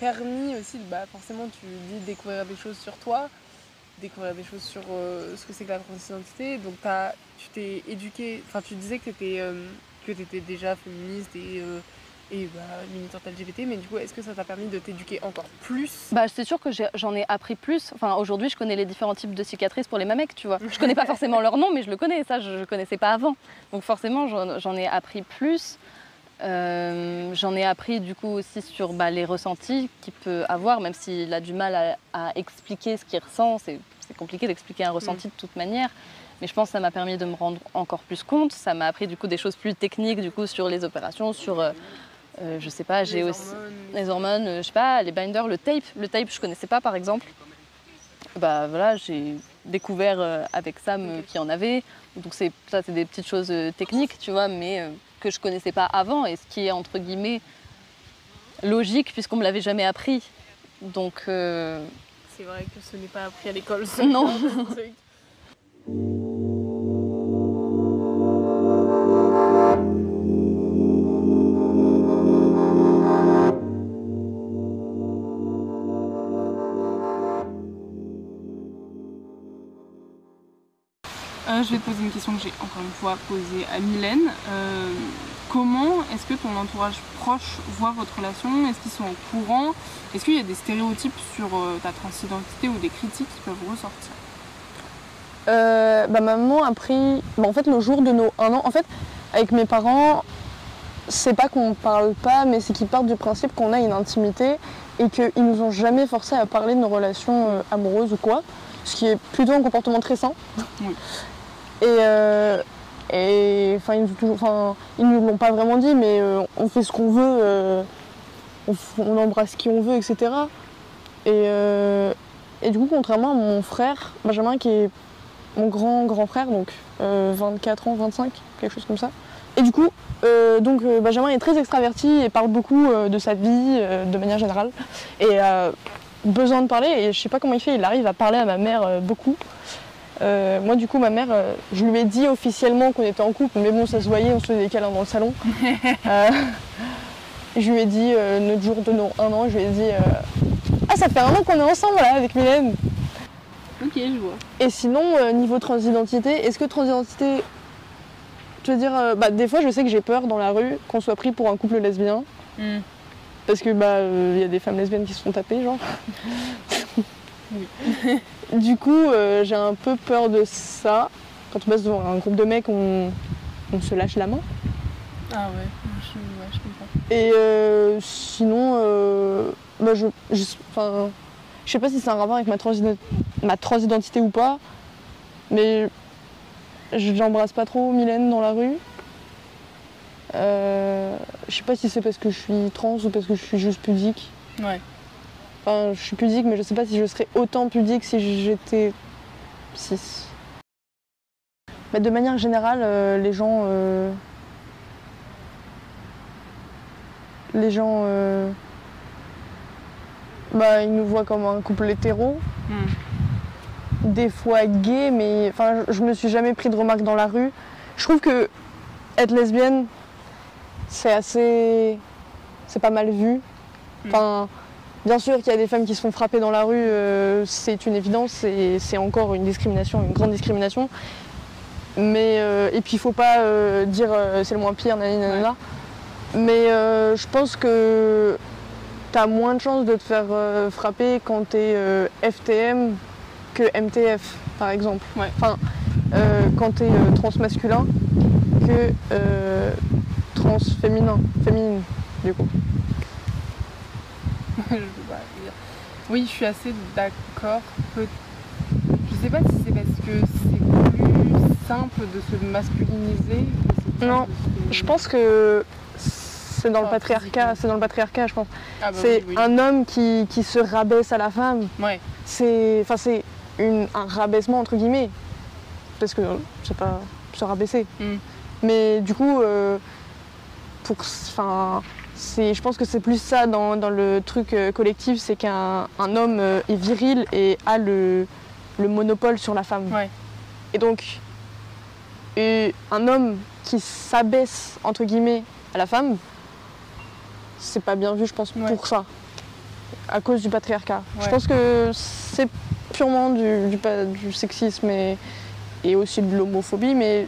permis aussi, bah, forcément, tu dis découvrir des choses sur toi, découvrir des choses sur euh, ce que c'est que la transidentité. Donc, t'as- tu t'es éduquée, enfin, tu disais que tu étais déjà féministe et, euh, et bah, militante LGBT, mais du coup, est-ce que ça t'a permis de t'éduquer encore plus? Bah, c'est sûr que j'en ai appris plus. Enfin, aujourd'hui, je connais les différents types de cicatrices pour les mamecs, tu vois. Je connais pas [LAUGHS] forcément leur nom, mais je le connais. Ça, je, je connaissais pas avant. Donc, forcément, j'en ai appris plus. Euh, j'en ai appris du coup aussi sur bah, les ressentis qu'il peut avoir, même s'il a du mal à, à expliquer ce qu'il ressent. C'est compliqué d'expliquer un ressenti de toute manière. Mais je pense que ça m'a permis de me rendre encore plus compte. Ça m'a appris du coup des choses plus techniques du coup sur les opérations, sur, euh, euh, je sais pas, j'ai aussi hormones, les hormones, euh, je sais pas, les binders, le tape. Le tape, je connaissais pas par exemple. Bah voilà, j'ai découvert euh, avec Sam qui en avait. Donc c'est ça, c'est des petites choses techniques, tu vois, mais que je connaissais pas avant et ce qui est entre guillemets logique puisqu'on me l'avait jamais appris. Donc euh, C'est vrai que ce n'est pas appris à l'école. ce Non. [LAUGHS] Euh, je vais te poser une question que j'ai encore une fois posée à Mylène. Euh, comment est-ce que ton entourage proche voit votre relation? Est-ce qu'ils sont au courant? Est-ce qu'il y a des stéréotypes sur euh, ta transidentité ou des critiques qui peuvent ressortir? Bah, ma maman a pris. bah, en fait, le jour de nos un an, en fait, avec mes parents, c'est pas qu'on parle pas, mais c'est qu'ils partent du principe qu'on a une intimité et qu'ils nous ont jamais forcé à parler de nos relations amoureuses ou quoi. Ce qui est plutôt un comportement très sain. Oui. Et. euh, et enfin, ils, toujours- nous l'ont pas vraiment dit, mais euh, on fait ce qu'on veut, euh, on, on embrasse qui on veut, etc. Et, et du coup, contrairement à mon frère, Benjamin, qui est mon grand grand frère, donc euh, 24 ans, 25, quelque chose comme ça. Et du coup, euh, donc Benjamin est très extraverti et parle beaucoup de sa vie de manière générale et a besoin de parler. Et je sais pas comment il fait, il arrive à parler à ma mère beaucoup. Euh, moi, du coup, ma mère, euh, je lui ai dit officiellement qu'on était en couple, mais bon, ça se voyait, on se faisait des câlins dans le salon. [LAUGHS] Euh, je lui ai dit notre jour de nos un an, je lui ai dit Ah, ça fait un an qu'on est ensemble là avec Mylène. Ok, je vois. Et sinon, niveau transidentité, est-ce que transidentité. Je veux dire, bah, des fois, je sais que j'ai peur dans la rue qu'on soit pris pour un couple lesbien. Hmm. Parce que bah il y a des femmes lesbiennes qui se font taper, genre. [LAUGHS] [LAUGHS] du coup, euh, j'ai un peu peur de ça. Quand on passe devant un groupe de mecs, on, on se lâche la main. Ah ouais, je, ouais, je comprends. Et euh, sinon, euh, bah, je, je, je sais pas si c'est un rapport avec ma, transide- ma transidentité ou pas, mais je j'embrasse pas trop Mylène dans la rue. Euh, je sais pas si c'est parce que je suis trans ou parce que je suis juste pudique. Ouais. Enfin, je suis pudique, mais je sais pas si je serais autant pudique si j'étais cis. Mais de manière générale, euh, les gens. euh, les gens. euh, bah, ils nous voient comme un couple hétéro. Hmm. Des fois gay, mais. Enfin, je me suis jamais pris de remarques dans la rue. Je trouve que être lesbienne, c'est assez. C'est pas mal vu. Enfin. Bien sûr qu'il y a des femmes qui se font frapper dans la rue, euh, c'est une évidence, et c'est encore une discrimination, une grande discrimination. Mais euh, et puis il faut pas euh, dire c'est le moins pire, nanana. Mais je pense que tu as moins de chances de te faire frapper quand tu es FTM que MTF, par exemple. Ouais. Enfin, quand tu es transmasculin que transféminin, féminine, du coup. Je [LAUGHS] dire. Oui, je suis assez d'accord. Je sais pas si c'est parce que c'est plus simple de se masculiniser. Non, se- Je pense que c'est dans le patriarcat, c'est dans le patriarcat, je pense. Ah bah c'est oui, oui. un homme qui, qui se rabaisse à la femme. Ouais. C'est, enfin, c'est un rabaissement entre guillemets, parce que c'est pas se rabaisser. Mm. Mais du coup, euh, pour, enfin, je pense que c'est plus ça dans, dans le truc euh, collectif, c'est qu'un un homme euh, est viril et a le, le monopole sur la femme. Ouais. Et donc, et un homme qui s'abaisse entre guillemets à la femme, c'est pas bien vu, je pense, Ouais. pour ça, à cause du patriarcat. Je pense que c'est purement du, du sexisme et, et aussi de l'homophobie, mais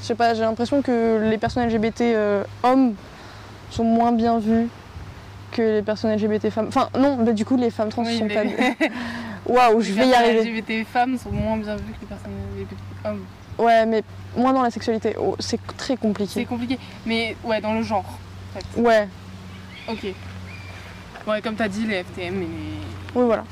je sais pas, j'ai l'impression que les personnes LGBT euh, hommes sont moins bien vues que les personnes LGBT femmes. Enfin, non, bah, du coup, les femmes trans Oui, sont pas. [LAUGHS] Waouh, je vais y arriver. Les LGBT femmes sont moins bien vues que les personnes LGBT hommes. Ouais, mais moins dans la sexualité. Oh, c'est très C'est compliqué. compliqué. Mais ouais, dans le genre. En fait. Ouais, Ok. Ouais, comme t'as dit, les FTM et les. oui, voilà.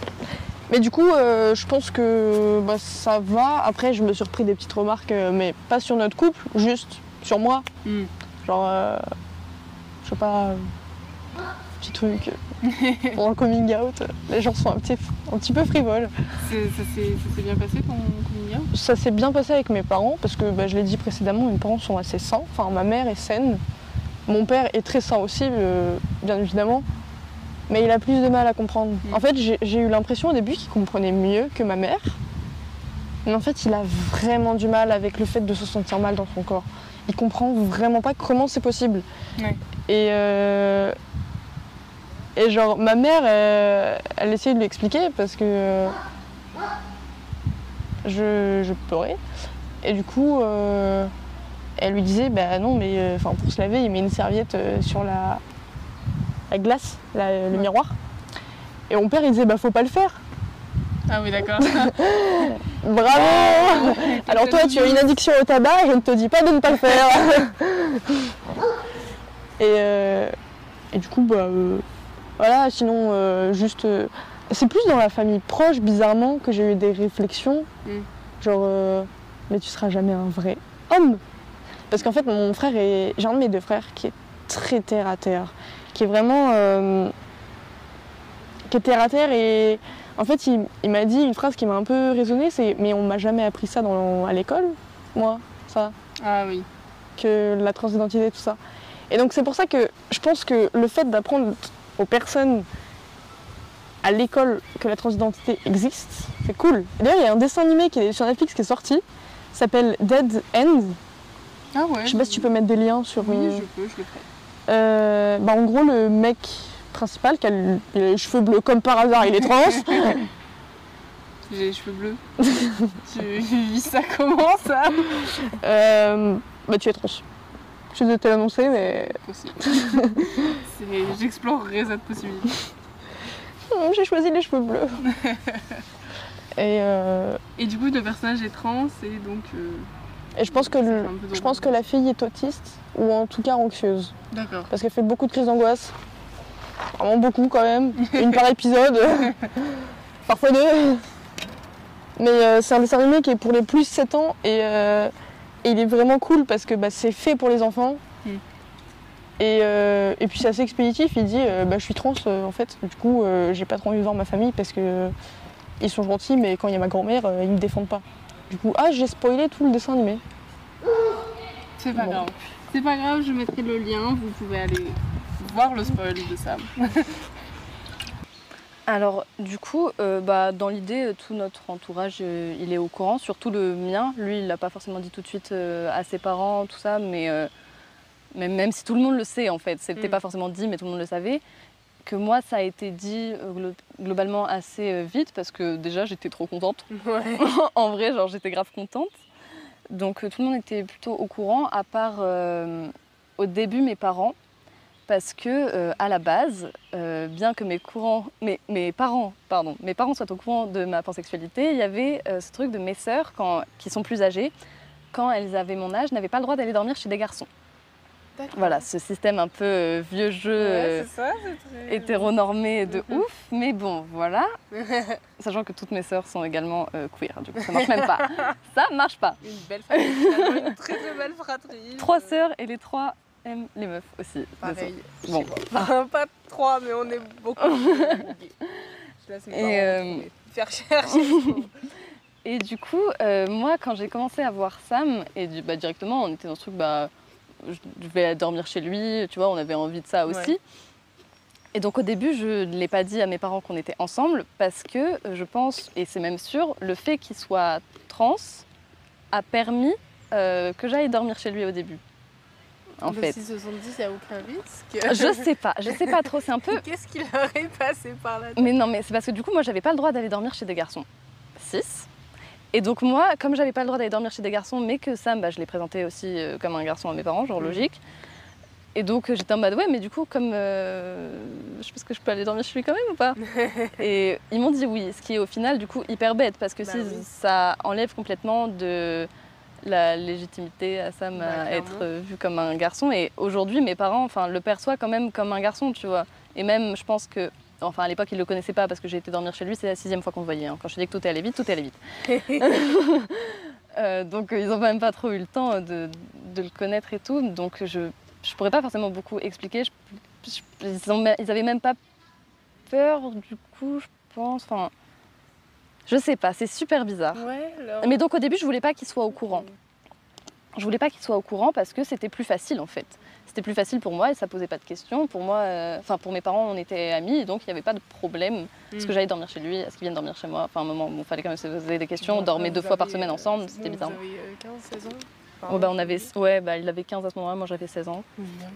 Mais du coup, euh, je pense que bah, ça va. Après, je me suis repris des petites remarques, euh, mais pas sur notre couple, juste sur moi. Hmm. Genre, euh, je sais pas, euh, petit truc. Pour le coming out, les gens sont un petit, un petit peu frivoles. Ça s'est bien passé ton coming out? Ça s'est bien passé avec mes parents parce que bah, je l'ai dit précédemment, mes parents sont assez sains. Enfin, ma mère est saine. Mon père est très sain aussi, euh, bien évidemment. Mais il a plus de mal à comprendre. Mm. En fait, j'ai j'ai eu l'impression au début qu'il comprenait mieux que ma mère. Mais en fait, il a vraiment du mal avec le fait de se sentir mal dans son corps. Il comprend vraiment pas comment c'est possible. Ouais. Et, euh, et genre, ma mère, euh, elle essayait de lui expliquer parce que euh, je, je pleurais. Et du coup, euh, elle lui disait, bah non, mais enfin pour se laver, il met une serviette sur la, la glace, la- le Ouais. miroir. Et mon père, il disait, bah faut pas le faire. Ah oui, d'accord. [LAUGHS] Bravo Alors toi, tu as une addiction au tabac, je ne te dis pas de ne pas le faire. [LAUGHS] et, euh, et du coup, bah, euh, voilà, sinon, euh, juste... c'est plus dans la famille proche, bizarrement, que j'ai eu des réflexions. Mm. Genre, mais tu seras jamais un vrai homme. Parce qu'en fait, mon frère est... J'ai un de mes deux frères qui est très terre à terre. Qui est vraiment... euh, qui est terre à terre et... En fait, il, il m'a dit une phrase qui m'a un peu résonné, c'est mais on m'a jamais appris ça dans, à l'école, moi, ça, Ah oui. que la transidentité, tout ça. Et donc c'est pour ça que je pense que le fait d'apprendre aux personnes à l'école que la transidentité existe, c'est cool. D'ailleurs, il y a un dessin animé qui est sur Netflix qui est sorti, s'appelle Dead End. Ah ouais. Je sais pas si tu peux mettre des liens sur. Oui, euh, je peux, je le ferai. euh, bah, en gros, le mec principal qui a le- il a les cheveux bleus comme par hasard, il est trans. [LAUGHS] J'ai les cheveux bleus. [LAUGHS] tu vis ça comment ça? Euh, bah tu es trans. Je de te l'annoncer, mais [LAUGHS] J'explorerai cette possibilité. Hum, j'ai choisi les cheveux bleus. [LAUGHS] et, euh, Et du coup, le personnage est trans et donc. euh, et je pense que le- je pense que la fille est autiste ou en tout cas anxieuse D'accord. parce qu'elle fait beaucoup de crises d'angoisse. Vraiment beaucoup quand même, une par épisode, [LAUGHS] parfois deux. Mais euh, c'est un dessin animé qui est pour les plus 7 ans et, euh, et il est vraiment cool parce que bah, c'est fait pour les enfants. Mm. Et, euh, et puis c'est assez expéditif, il dit euh, bah, je suis trans euh, en fait, du coup j'ai pas trop envie de voir ma famille parce que ils sont gentils mais quand il y a ma grand-mère ils me défendent pas. Du coup, ah j'ai spoilé tout le dessin animé. C'est pas Bon. grave. C'est pas grave, je mettrai le lien, vous pouvez aller voir le spoil de ça. [LAUGHS] Alors, du coup, euh, bah, dans l'idée, euh, tout notre entourage, euh, il est au courant, surtout le mien. Lui, il l'a pas forcément dit tout de suite euh, à ses parents, tout ça, mais même, même si tout le monde le sait, en fait, c'était Mm. pas forcément dit, mais tout le monde le savait, que moi, ça a été dit glo- globalement assez vite, parce que déjà, j'étais trop contente. Ouais. [LAUGHS] en vrai, genre, j'étais grave contente. Donc, tout le monde était plutôt au courant, à part au début mes parents, parce que euh, à la base, euh, bien que mes, courants, mes, mes parents, pardon, mes parents soient au courant de ma pansexualité, il y avait euh, ce truc de mes sœurs, quand, qui sont plus âgées, quand elles avaient mon âge, n'avaient pas le droit d'aller dormir chez des garçons. Voilà, ce système un peu vieux jeu. Ouais, ça, très. hétéronormé de Mhm. ouf, mais bon, voilà. [LAUGHS] Sachant que toutes mes sœurs sont également queer, du coup ça marche même pas. [LAUGHS] Ça marche pas. Une belle fratrie, une très très belle fratrie. Trois sœurs et les trois aime les meufs aussi. Pareil. Bon. Enfin, pas trois, mais on est beaucoup. [LAUGHS] Je laisse mes Et, euh, faire chercher. [LAUGHS] Et du coup, euh, moi, quand j'ai commencé à voir Sam, et du- bah, directement, on était dans ce truc, bah, je vais dormir chez lui, tu vois, on avait envie de ça aussi. Ouais. Et donc au début, je ne l'ai pas dit à mes parents qu'on était ensemble, parce que euh, je pense, et c'est même sûr, le fait qu'il soit trans a permis euh, que j'aille dormir chez lui au début. En Le fait. 670, il n'y a aucun risque. Je sais pas, je sais pas trop, c'est un [LAUGHS] peu Qu'est-ce qui leur est passé par tête Mais non, mais c'est parce que du coup, moi, j'avais pas le droit d'aller dormir chez des garçons. 6. Et donc, moi, comme j'avais pas le droit d'aller dormir chez des garçons, mais que Sam, bah, je l'ai présenté aussi euh, comme un garçon à mes parents, genre Mhm. logique. Et donc, euh, j'étais en mode, ouais, mais du coup, comme. euh, je pense que je peux aller dormir chez lui quand même ou pas? [LAUGHS] Et ils m'ont dit oui, ce qui est au final, du coup, hyper bête, parce que Bah si oui. ça enlève complètement de la légitimité à Sam Bah, à clairement. être vu comme un garçon. Et aujourd'hui, mes parents enfin, le perçoivent quand même comme un garçon, tu vois. Et même, je pense que. Enfin, à l'époque, ils le connaissaient pas parce que j'ai été dormir chez lui, c'est la sixième fois qu'on le voyait. hein. Quand je te dis que tout est allé vite, tout est allé vite. [LAUGHS] Euh, donc, euh, ils n'ont même pas trop eu le temps de, de le connaître et tout. Donc, je ne pourrais pas forcément beaucoup expliquer. Je- je- ils, ont, ils avaient même pas peur, du coup, je pense. Enfin, je sais pas, c'est super bizarre. Ouais, alors. Mais donc, au début, je voulais pas qu'il soit au courant. Je voulais pas qu'il soit au courant parce que c'était plus facile en fait. C'était plus facile pour moi et ça posait pas de questions. Pour moi, euh, enfin pour mes parents, on était amis et donc il n'y avait pas de problème. Est-ce que Mm. j'allais dormir chez lui Est-ce qu'il vienne dormir chez moi? Enfin, à un moment, il fallait quand même se poser des questions. Bon, on dormait deux fois par semaine euh, ensemble, c'était bon, bizarre. Vous avez euh, 15, 16 ans? Oh, bah, on avait, ouais, bah, il avait 15 à ce moment-là, moi j'avais 16 ans.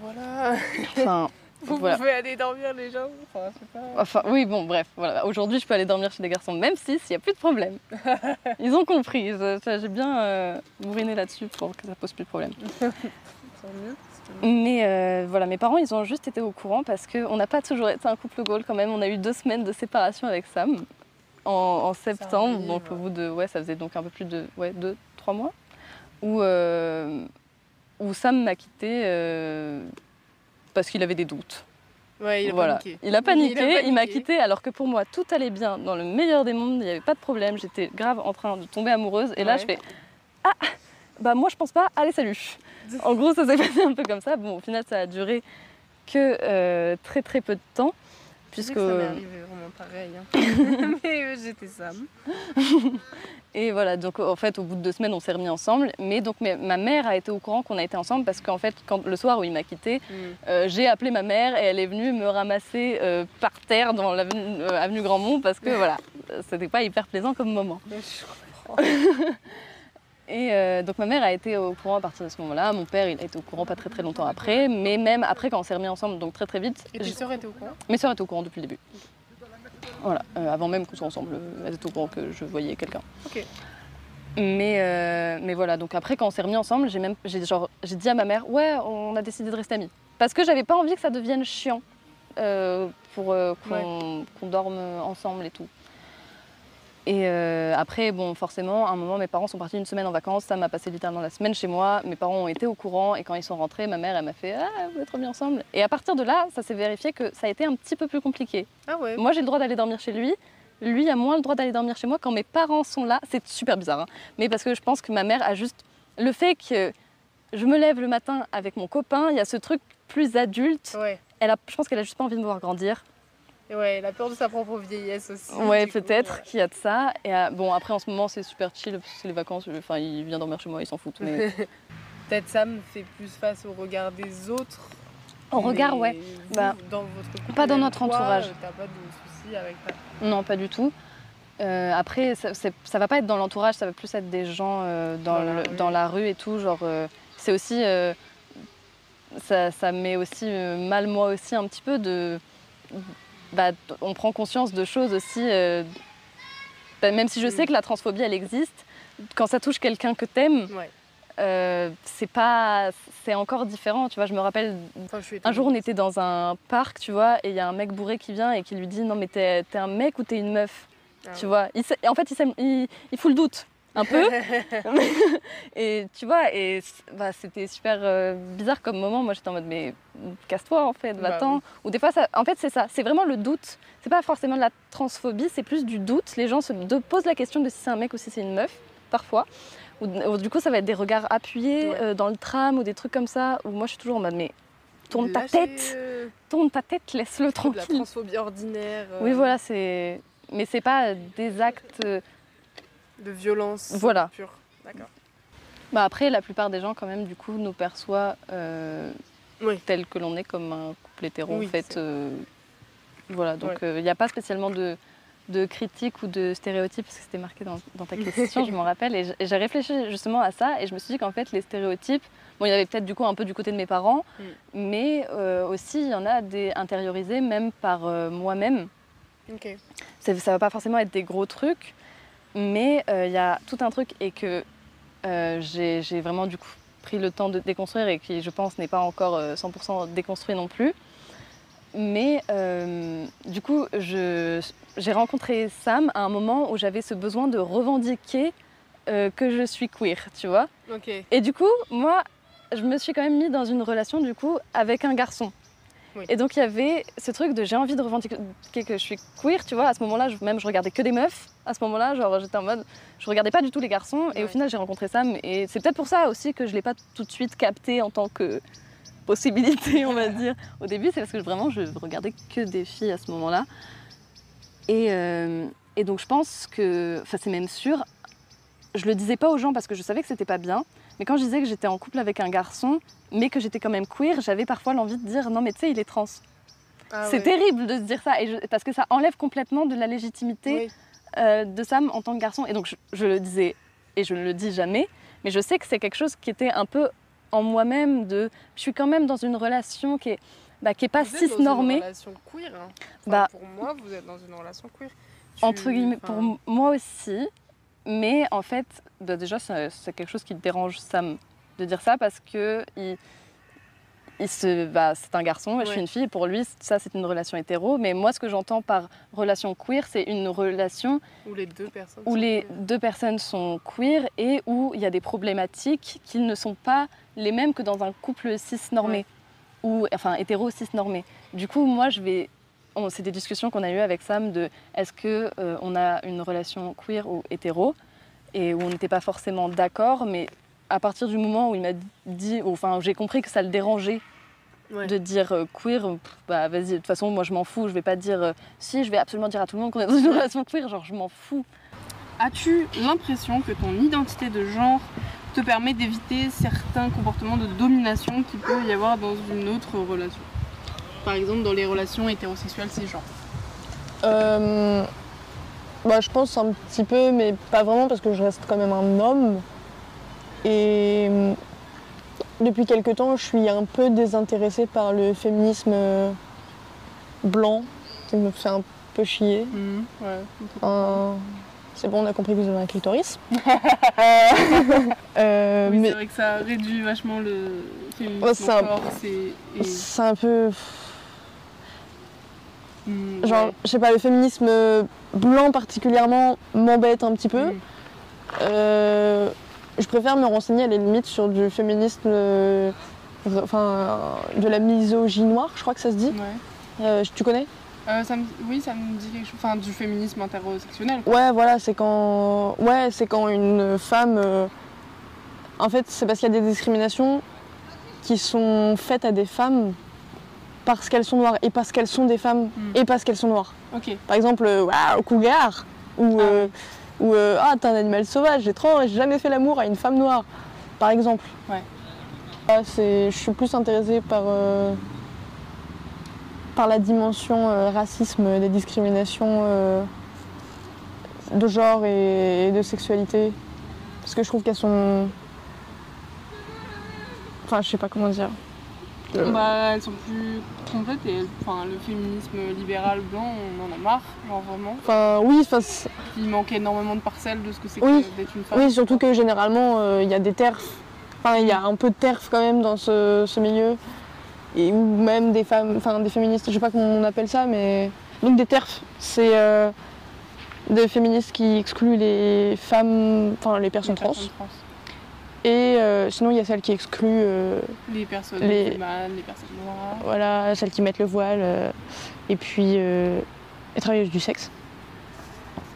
Voilà. Enfin, [LAUGHS] Vous voilà. pouvez aller dormir les gens. Enfin, pas. Enfin, oui, bon, bref, voilà. Aujourd'hui, je peux aller dormir chez des garçons, même si, s'il n'y a plus de problème. [LAUGHS] Ils ont compris. J'ai bien euh, bourriné là-dessus pour que ça pose plus de problème. [LAUGHS] Mieux. Mais euh, voilà, mes parents, ils ont juste été au courant parce qu'on n'a pas toujours été un couple goal quand même. On a eu deux semaines de séparation avec Sam en, en septembre. arrive, donc au bout de, ouais, ça faisait donc un peu plus de, ouais, deux, trois mois. Où, euh, où Sam m'a quitté euh, parce qu'il avait des doutes. Ouais, il a voilà. paniqué. Il a paniqué, il, m'a quitté alors que pour moi tout allait bien, dans le meilleur des mondes, il n'y avait pas de problème, j'étais grave en train de tomber amoureuse et là je fais Ah! Bah moi je pense pas, allez salut. [LAUGHS] En gros ça s'est passé un peu comme ça, bon au final ça a duré que euh, très très peu de temps puisque que ça m'est arrivé vraiment pareil. hein. [LAUGHS] [LAUGHS] Mais euh, j'étais Sam. [LAUGHS] et voilà donc en fait au bout de deux semaines on s'est remis ensemble mais donc mais ma mère a été au courant qu'on a été ensemble parce qu'en fait quand le soir où il m'a quitté Euh, j'ai appelé ma mère et elle est venue me ramasser euh, par terre dans l'avenue avenue Grandmont parce que voilà, c'était pas hyper plaisant comme moment. Je comprends. Et euh, donc ma mère a été au courant à partir de ce moment-là, mon père il a été au courant pas très très longtemps après, mais même après quand on s'est remis ensemble, donc très très vite, Et tes j- sœurs étaient au courant? Mes soeurs étaient au courant depuis le début. Voilà, euh, avant même qu'on soit ensemble, euh, elles étaient au courant que je voyais quelqu'un. Ok. Mais, euh, mais voilà, donc après quand on s'est remis ensemble, j'ai même j'ai genre j'ai dit à ma mère ouais on a décidé de rester amis parce que j'avais pas envie que ça devienne chiant pour qu'on dorme ensemble et tout. Et euh, après bon forcément à un moment mes parents sont partis une semaine en vacances, ça m'a passé littéralement la semaine chez moi, mes parents ont été au courant et quand ils sont rentrés ma mère elle m'a fait ah vous êtes remis ensemble et à partir de là ça s'est vérifié que ça a été un petit peu plus compliqué. Ah ouais. Moi, j'ai le droit d'aller dormir chez lui. Lui a moins le droit d'aller dormir chez moi quand mes parents sont là. C'est super bizarre. hein. Mais parce que je pense que ma mère a juste. Le fait que je me lève le matin avec mon copain, il y a ce truc plus adulte. Ouais. Elle a, je pense qu'elle a juste pas envie de me voir grandir. Et ouais, la peur de sa propre vieillesse aussi. Ouais, peut-être qu'il y a de ça. Et euh, bon, après, en ce moment, c'est super chill parce que c'est les vacances. Enfin, il vient dormir chez moi, il s'en fout. Mais... [LAUGHS] Peut-être Sam fait plus face au regard des autres. Au regard, ouais. vous, Bah, dans votre couple, pas dans notre toi, entourage. euh, T'as pas de soucis avec ça? Non, pas du tout. Euh, après, ça, ça va pas être dans l'entourage, ça va plus être des gens euh, dans, Dans la le- dans la rue et tout. Genre, c'est aussi, ça, ça met aussi mal moi aussi un petit peu de, bah, on prend conscience de choses aussi. euh, bah, même si je sais Mm. que la transphobie elle existe, quand ça touche quelqu'un que t'aimes, Ouais. euh, c'est pas, c'est encore différent. Tu vois, je me rappelle Enfin, je suis un jour, on était dans un parc, tu vois, et il y a un mec bourré qui vient et qui lui dit Non, mais t'es un mec ou t'es une meuf? Ah Tu ouais. vois il, en fait, il, il, il fout le doute un peu. [LAUGHS] et tu vois, et bah, c'était super euh, bizarre comme moment. Moi, j'étais en mode Mais casse-toi, en fait, Bah va-t'en. Ou des fois, ça, en fait, c'est ça. C'est vraiment le doute. C'est pas forcément de la transphobie, c'est plus du doute. Les gens se posent la question de si c'est un mec ou si c'est une meuf. parfois. Du coup, ça va être des regards appuyés Ouais. euh, dans le tram ou des trucs comme ça. Où moi, je suis toujours en mode, mais tourne ta tête, tourne ta tête, laisse-le de la tranquille. transphobie ordinaire. euh, Oui, voilà, c'est. Mais c'est pas des actes. Euh, De violence Voilà. pure. D'accord. Bah après, la plupart des gens, quand même, du coup, nous perçoivent euh, Oui. tel que l'on est comme un couple hétéro, Oui, en fait. euh, voilà, donc Ouais. il n'y a pas spécialement de, de critique ou de stéréotypes, parce que c'était marqué dans, dans ta question, [LAUGHS] je m'en rappelle. Et j'ai réfléchi justement à ça, et je me suis dit qu'en fait, les stéréotypes, bon, il y avait peut-être du coup un peu du côté de mes parents, Mm. mais euh, aussi, il y en a des intériorisés, même par euh, moi-même. Ça, ça va pas forcément être des gros trucs, mais euh, il y a tout un truc et que euh, j'ai vraiment du coup pris le temps de déconstruire et qui, je pense, n'est pas encore euh, 100% déconstruit non plus. Mais euh, du coup, j'ai rencontré Sam à un moment où j'avais ce besoin de revendiquer euh, que je suis queer, tu vois. Et du coup, moi, je me suis quand même mis dans une relation du coup avec un garçon. Oui. Et donc il y avait ce truc de j'ai envie de revendiquer que je suis queer, tu vois. À ce moment-là, même je regardais que des meufs. À ce moment-là, genre j'étais en mode, je regardais pas du tout les garçons. Et au final, j'ai rencontré Sam. Et c'est peut-être pour ça aussi que je l'ai pas tout de suite capté en tant que possibilité, on va dire. Au début, c'est parce que vraiment je regardais que des filles à ce moment-là. Et, euh, et donc je pense que, enfin c'est même sûr, je le disais pas aux gens parce que je savais que c'était pas bien. Mais quand je disais que j'étais en couple avec un garçon, mais que j'étais quand même queer, j'avais parfois l'envie de dire non mais tu sais il est trans. Ah c'est terrible de se dire ça et je- parce que ça enlève complètement de la légitimité Oui. euh, de Sam en tant que garçon. Et donc je, je le disais et je ne le dis jamais, mais je sais que c'est quelque chose qui était un peu en moi-même de je suis quand même dans une relation qui est bah, qui est pas Vous êtes dans cis normée. une relation queer. hein. Enfin, Bah- pour moi, vous êtes dans une relation queer. Tu- entre guillemets, pour enfin, moi aussi. Mais en fait, bah déjà, c'est quelque chose qui dérange Sam de dire ça parce que il, il se, bah, c'est un garçon et je suis une fille. Et pour lui, ça, c'est une relation hétéro. Mais moi, ce que j'entends par relation queer, c'est une relation Où les deux personnes. où sont les queer. deux personnes sont queer et où il y a des problématiques qui ne sont pas les mêmes que dans un couple cis-normé ou enfin hétéro cis-normé. Du coup, moi, je vais c'est des discussions qu'on a eues avec Sam de est-ce que euh, on a une relation queer ou hétéro? Et où on n'était pas forcément d'accord, mais à partir du moment où il m'a dit, enfin, j'ai compris que ça le dérangeait Ouais. de dire euh, queer, pff, bah vas-y, de toute façon, moi je m'en fous, je vais pas dire euh, si, je vais absolument dire à tout le monde qu'on est dans une relation queer, genre je m'en fous. As-tu l'impression que ton identité de genre te permet d'éviter certains comportements de domination qu'il peut y avoir dans une autre relation? Par exemple dans les relations hétérosexuelles cisgenres. Euh, bah, je pense un petit peu, mais pas vraiment parce que je reste quand même un homme. Et euh, depuis quelque temps, je suis un peu désintéressée par le féminisme euh, blanc qui me fait un peu chier. Ouais, Enfin, c'est bon, on a compris que vous avez un clitoris. [LAUGHS] Euh, oui, mais c'est vrai que ça réduit vachement le féminisme Ouais, un- c'est un peu. Mm, Genre, ouais. je sais pas, le féminisme euh, blanc particulièrement m'embête un petit peu. Mm. Euh, je préfère me renseigner à la limite sur du féminisme, euh, enfin, de la misogynie noire, je crois que ça se dit. Ouais. Euh, tu connais? Ça me- oui, ça me dit quelque chose. Enfin, du féminisme intersectionnel. Ouais, voilà, c'est quand, ouais, c'est quand une femme, en fait, c'est parce qu'il y a des discriminations qui sont faites à des femmes parce qu'elles sont noires et parce qu'elles sont des femmes Mm. et parce qu'elles sont noires. Par exemple, waouh, cougar ou Ah euh, ou euh, ah t'es un animal sauvage, j'ai trop, j'ai jamais fait l'amour à une femme noire, par exemple. Ouais. Ah, c'est, je suis plus intéressée par euh, par la dimension euh, racisme, des discriminations de genre et, et de sexualité, parce que je trouve qu'elles sont, enfin je sais pas comment dire. Euh, Bah, elles sont plus complètes et enfin, le féminisme libéral blanc, on en a marre, genre vraiment. Enfin oui, enfin, Il manque énormément de parcelles de ce que c'est Oui. que d'être une femme. Oui, surtout que généralement, euh, il y a des terfs. Enfin, il y a un peu de terf quand même dans ce, ce milieu. Et, ou même des femmes, enfin des féministes, je sais pas comment on appelle ça, mais. Donc des terfs, c'est euh, des féministes qui excluent les femmes, enfin les personnes Les trans. personnes trans. Et euh, sinon, il y a celles qui excluent, euh, Les personnes Les- musulmanes, les personnes noires. voilà, celles qui mettent le voile. euh, et puis, les travailleuses du sexe.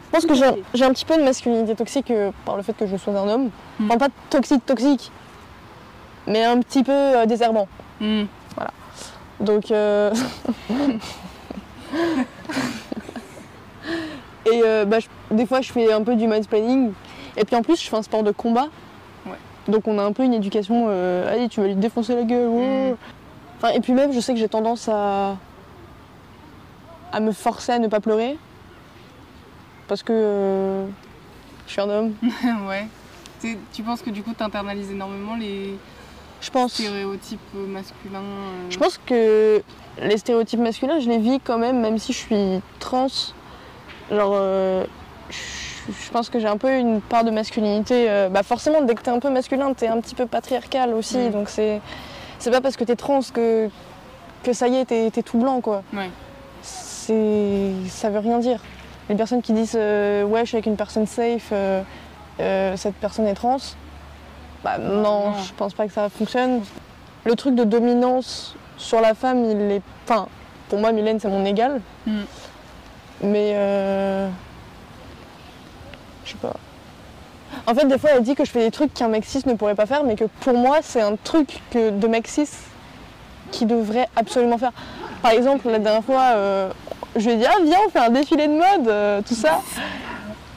Je pense que j'ai j'ai un petit peu de masculinité toxique par le fait que je sois un homme. Mm. Enfin, pas toxique, toxique, mais un petit peu désherbant. Hmm. Donc. euh, [LAUGHS] Et bah, je- des fois, je fais un peu du mansplaining. Et puis en plus, je fais un sport de combat. Donc on a un peu une éducation. euh, Allez, tu vas lui défoncer la gueule. ouais. Mm. Enfin, et puis même, je sais que j'ai tendance à. à me forcer à ne pas pleurer. Parce que. euh, je suis un homme. [LAUGHS] ouais. Tu- penses que du coup, tu internalises énormément les Je pense. stéréotypes euh, masculins euh, Je pense que les stéréotypes masculins, je les vis quand même, même si je suis trans. Genre, je je pense que j'ai un peu une part de masculinité. euh, bah forcément, dès que t'es un peu masculin, t'es un petit peu patriarcal aussi. Mm. Donc c'est c'est pas parce que t'es trans que que ça y est, t'es t'es tout blanc quoi. Ouais. C'est ça veut rien dire. Les personnes qui disent euh, ouais, je suis avec une personne safe, euh, euh, cette personne est trans. Bah non, non. je pense pas que ça fonctionne. Le truc de dominance sur la femme, il est. Enfin, pour moi, Mylène, c'est mon égal. Mm. Mais. Je sais pas. En fait, des fois, elle dit que je fais des trucs qu'un mec cis ne pourrait pas faire, mais que pour moi, c'est un truc que de mec cis qui devrait absolument faire. Par exemple, la dernière fois, euh, je lui ai dit Ah, viens, on fait un défilé de mode, euh, tout ça.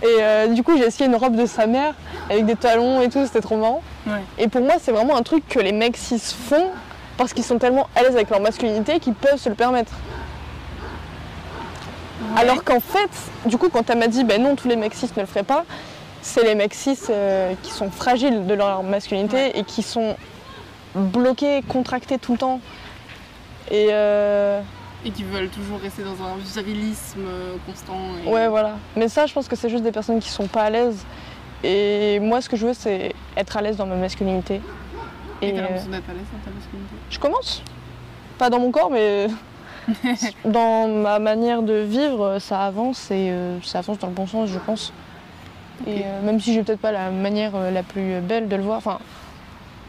Et euh, du coup, j'ai essayé une robe de sa mère avec des talons et tout, c'était trop marrant. Ouais. Et pour moi, c'est vraiment un truc que les mecs cis font parce qu'ils sont tellement à l'aise avec leur masculinité qu'ils peuvent se le permettre. Ouais. Alors qu'en fait, du coup, quand elle m'a dit ben non, tous les mecs cis ne le feraient pas, c'est les mecs cis euh, qui sont fragiles de leur masculinité Ouais. et qui sont bloqués, contractés tout le temps. Et euh, Et qui veulent toujours rester dans un virilisme euh, constant. et- ouais, voilà. Mais ça, je pense que c'est juste des personnes qui sont pas à l'aise. Et moi, ce que je veux, c'est être à l'aise dans ma masculinité. Et Et t'as l'impression d'être à l'aise dans ta masculinité? je commence. Pas dans mon corps, mais [LAUGHS] dans ma manière de vivre, ça avance et euh, ça avance dans le bon sens, je pense. Et euh, même si j'ai peut-être pas la manière euh, la plus belle de le voir, enfin,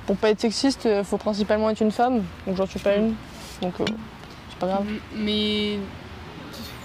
pour pas être sexiste, il faut principalement être une femme, donc j'en suis pas une, donc c'est pas grave. Mais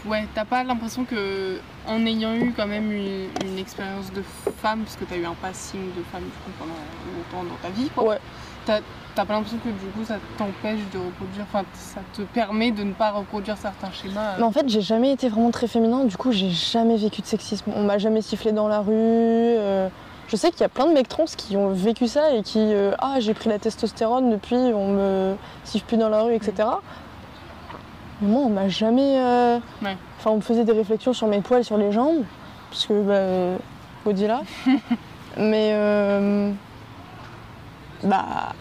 ouais, t'as pas l'impression que en ayant eu quand même une, une expérience de femme, parce que t'as eu un passing de femme du coup pendant longtemps dans ta vie, quoi. Ouais. T'as t'as pas l'impression que du coup ça t'empêche de reproduire, enfin ça te permet de ne pas reproduire certains schémas. Mais en fait, j'ai jamais été vraiment très féminin, du coup, j'ai jamais vécu de sexisme. On m'a jamais sifflé dans la rue. euh, Je sais qu'il y a plein de mecs trans qui ont vécu ça et qui, euh, ah, j'ai pris la testostérone depuis, on me siffle plus dans la rue, etc. Mais moi, on m'a jamais. euh, Ouais. Enfin, on me faisait des réflexions sur mes poils, sur les jambes, parce que, bah, euh, Godzilla. [LAUGHS] Mais, euh, bah.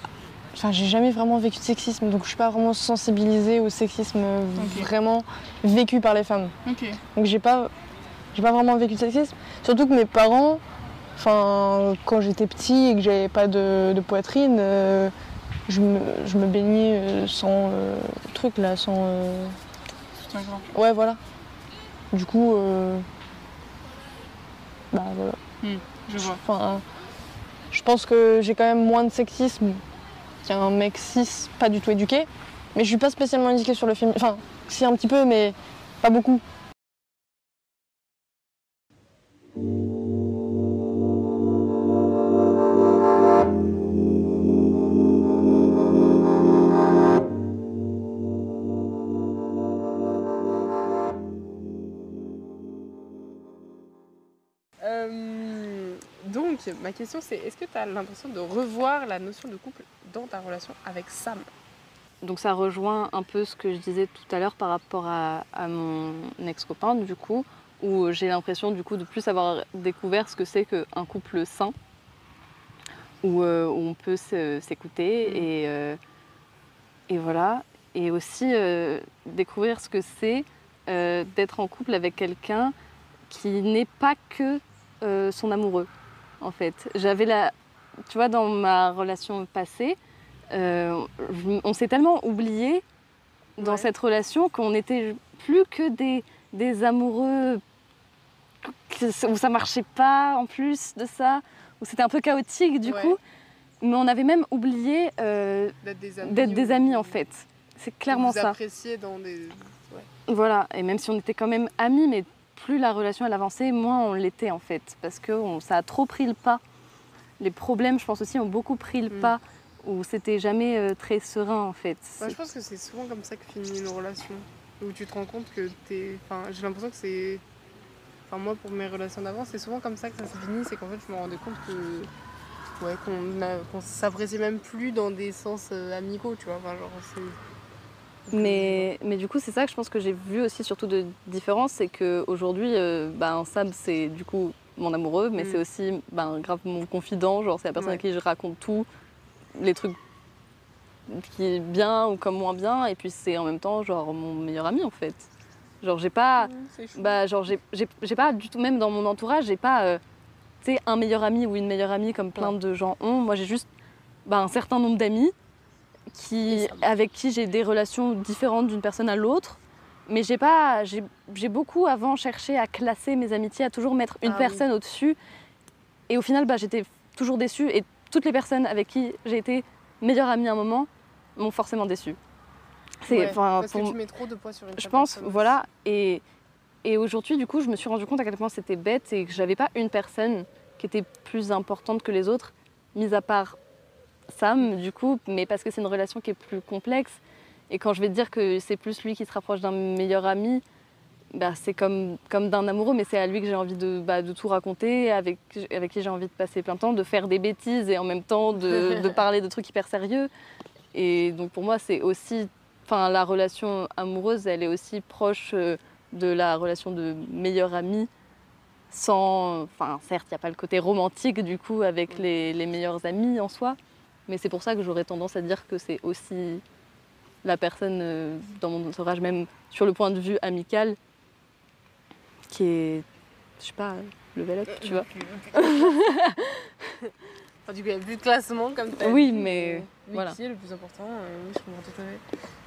Enfin, j'ai jamais vraiment vécu de sexisme, donc je suis pas vraiment sensibilisée au sexisme euh, vraiment vécu par les femmes. Donc j'ai pas, j'ai pas vraiment vécu de sexisme. Surtout que mes parents, enfin, quand j'étais petit et que j'avais pas de, de poitrine, euh, je, me, je me baignais euh, sans euh, truc là, sans. euh. Ouais, voilà. Du coup, bah voilà. Je vois. Enfin, je pense que j'ai quand même moins de sexisme qu'un mec cis pas du tout éduqué. Mais je suis pas spécialement éduquée sur le féminisme. Enfin, si un petit peu, mais pas beaucoup. Donc, ma question c'est est-ce que tu as l'impression de revoir la notion de couple dans ta relation avec Sam? Donc ça rejoint un peu ce que je disais tout à l'heure par rapport à, à mon ex-copain du coup, où j'ai l'impression du coup de plus avoir découvert ce que c'est qu'un couple sain, où, euh, où on peut s'écouter Mhm. et, euh, et voilà. Et aussi euh, découvrir ce que c'est d'être en couple avec quelqu'un qui n'est pas que son amoureux en fait. J'avais la... Tu vois, dans ma relation passée, euh, on s'est tellement oublié dans Ouais. cette relation qu'on n'était plus que des, des amoureux où ça marchait pas en plus de ça, où c'était un peu chaotique du Ouais. coup. Mais on avait même oublié euh, D'être des amis d'être des ou- amis en fait. C'est clairement vous ça. appréciez dans des. Ouais. Voilà, et même si on était quand même amis, mais plus la relation elle avançait, moins on l'était en fait. Parce que on- ça a trop pris le pas. Les problèmes, je pense aussi, ont beaucoup pris le Mm. pas, où c'était jamais euh, très serein en fait. Moi, je pense que c'est souvent comme ça que finit une relation. Où tu te rends compte que t'es. Enfin, j'ai l'impression que c'est. Enfin, moi, pour mes relations d'avant, c'est souvent comme ça que ça s'est fini. C'est qu'en fait, je me rendais compte que. Ouais, qu'on qu'on s'appréciait même plus dans des sens euh, amicaux, tu vois. Enfin, genre, c'est. Mais, mais du coup, c'est ça que je pense que j'ai vu aussi surtout de différence, c'est qu'aujourd'hui, euh, ben, Sam, c'est du coup mon amoureux, mais Mm. c'est aussi ben, grave mon confident, genre c'est la personne Ouais. à qui je raconte tout, les trucs qui est bien ou comme moins bien, et puis c'est en même temps genre mon meilleur ami en fait. Genre j'ai pas, chou. bah genre j'ai j'ai- j'ai pas du tout, même dans mon entourage, j'ai pas, euh, tu sais, un meilleur ami ou une meilleure amie comme plein de gens ont. Moi j'ai juste bah, un certain nombre d'amis qui, avec qui j'ai des relations différentes d'une personne à l'autre. Mais j'ai pas, j'ai beaucoup avant cherché à classer mes amitiés, à toujours mettre une Ah oui. personne au-dessus. Et au final, bah, j'étais toujours déçue. Et toutes les personnes avec qui j'ai été meilleure amie à un moment m'ont forcément déçue. C'est, Ouais, parce pour- que tu mets trop de poids sur une je pense, personne. voilà. Et, et aujourd'hui, du coup, je me suis rendu compte à quel point c'était bête et que j'avais pas une personne qui était plus importante que les autres, mis à part Sam, du coup, mais parce que c'est une relation qui est plus complexe. Et quand je vais te dire que c'est plus lui qui se rapproche d'un meilleur ami, bah, c'est comme, comme d'un amoureux, mais c'est à lui que j'ai envie de, bah, de tout raconter, avec, avec qui j'ai envie de passer plein de temps, de faire des bêtises et en même temps de, [LAUGHS] de parler de trucs hyper sérieux. Et donc pour moi, c'est aussi enfin la relation amoureuse, elle est aussi proche euh, de la relation de meilleur ami. Sans, enfin certes, il n'y a pas le côté romantique du coup avec les, les meilleurs amis en soi, mais c'est pour ça que j'aurais tendance à dire que c'est aussi la personne euh, dans mon entourage, même sur le point de vue amical, qui est, je sais pas, level up, tu vois. Enfin, du coup, il n'y a plus de classement comme tu Oui, mais voilà. Qui est le plus important euh, Oui, je comprends tout à fait.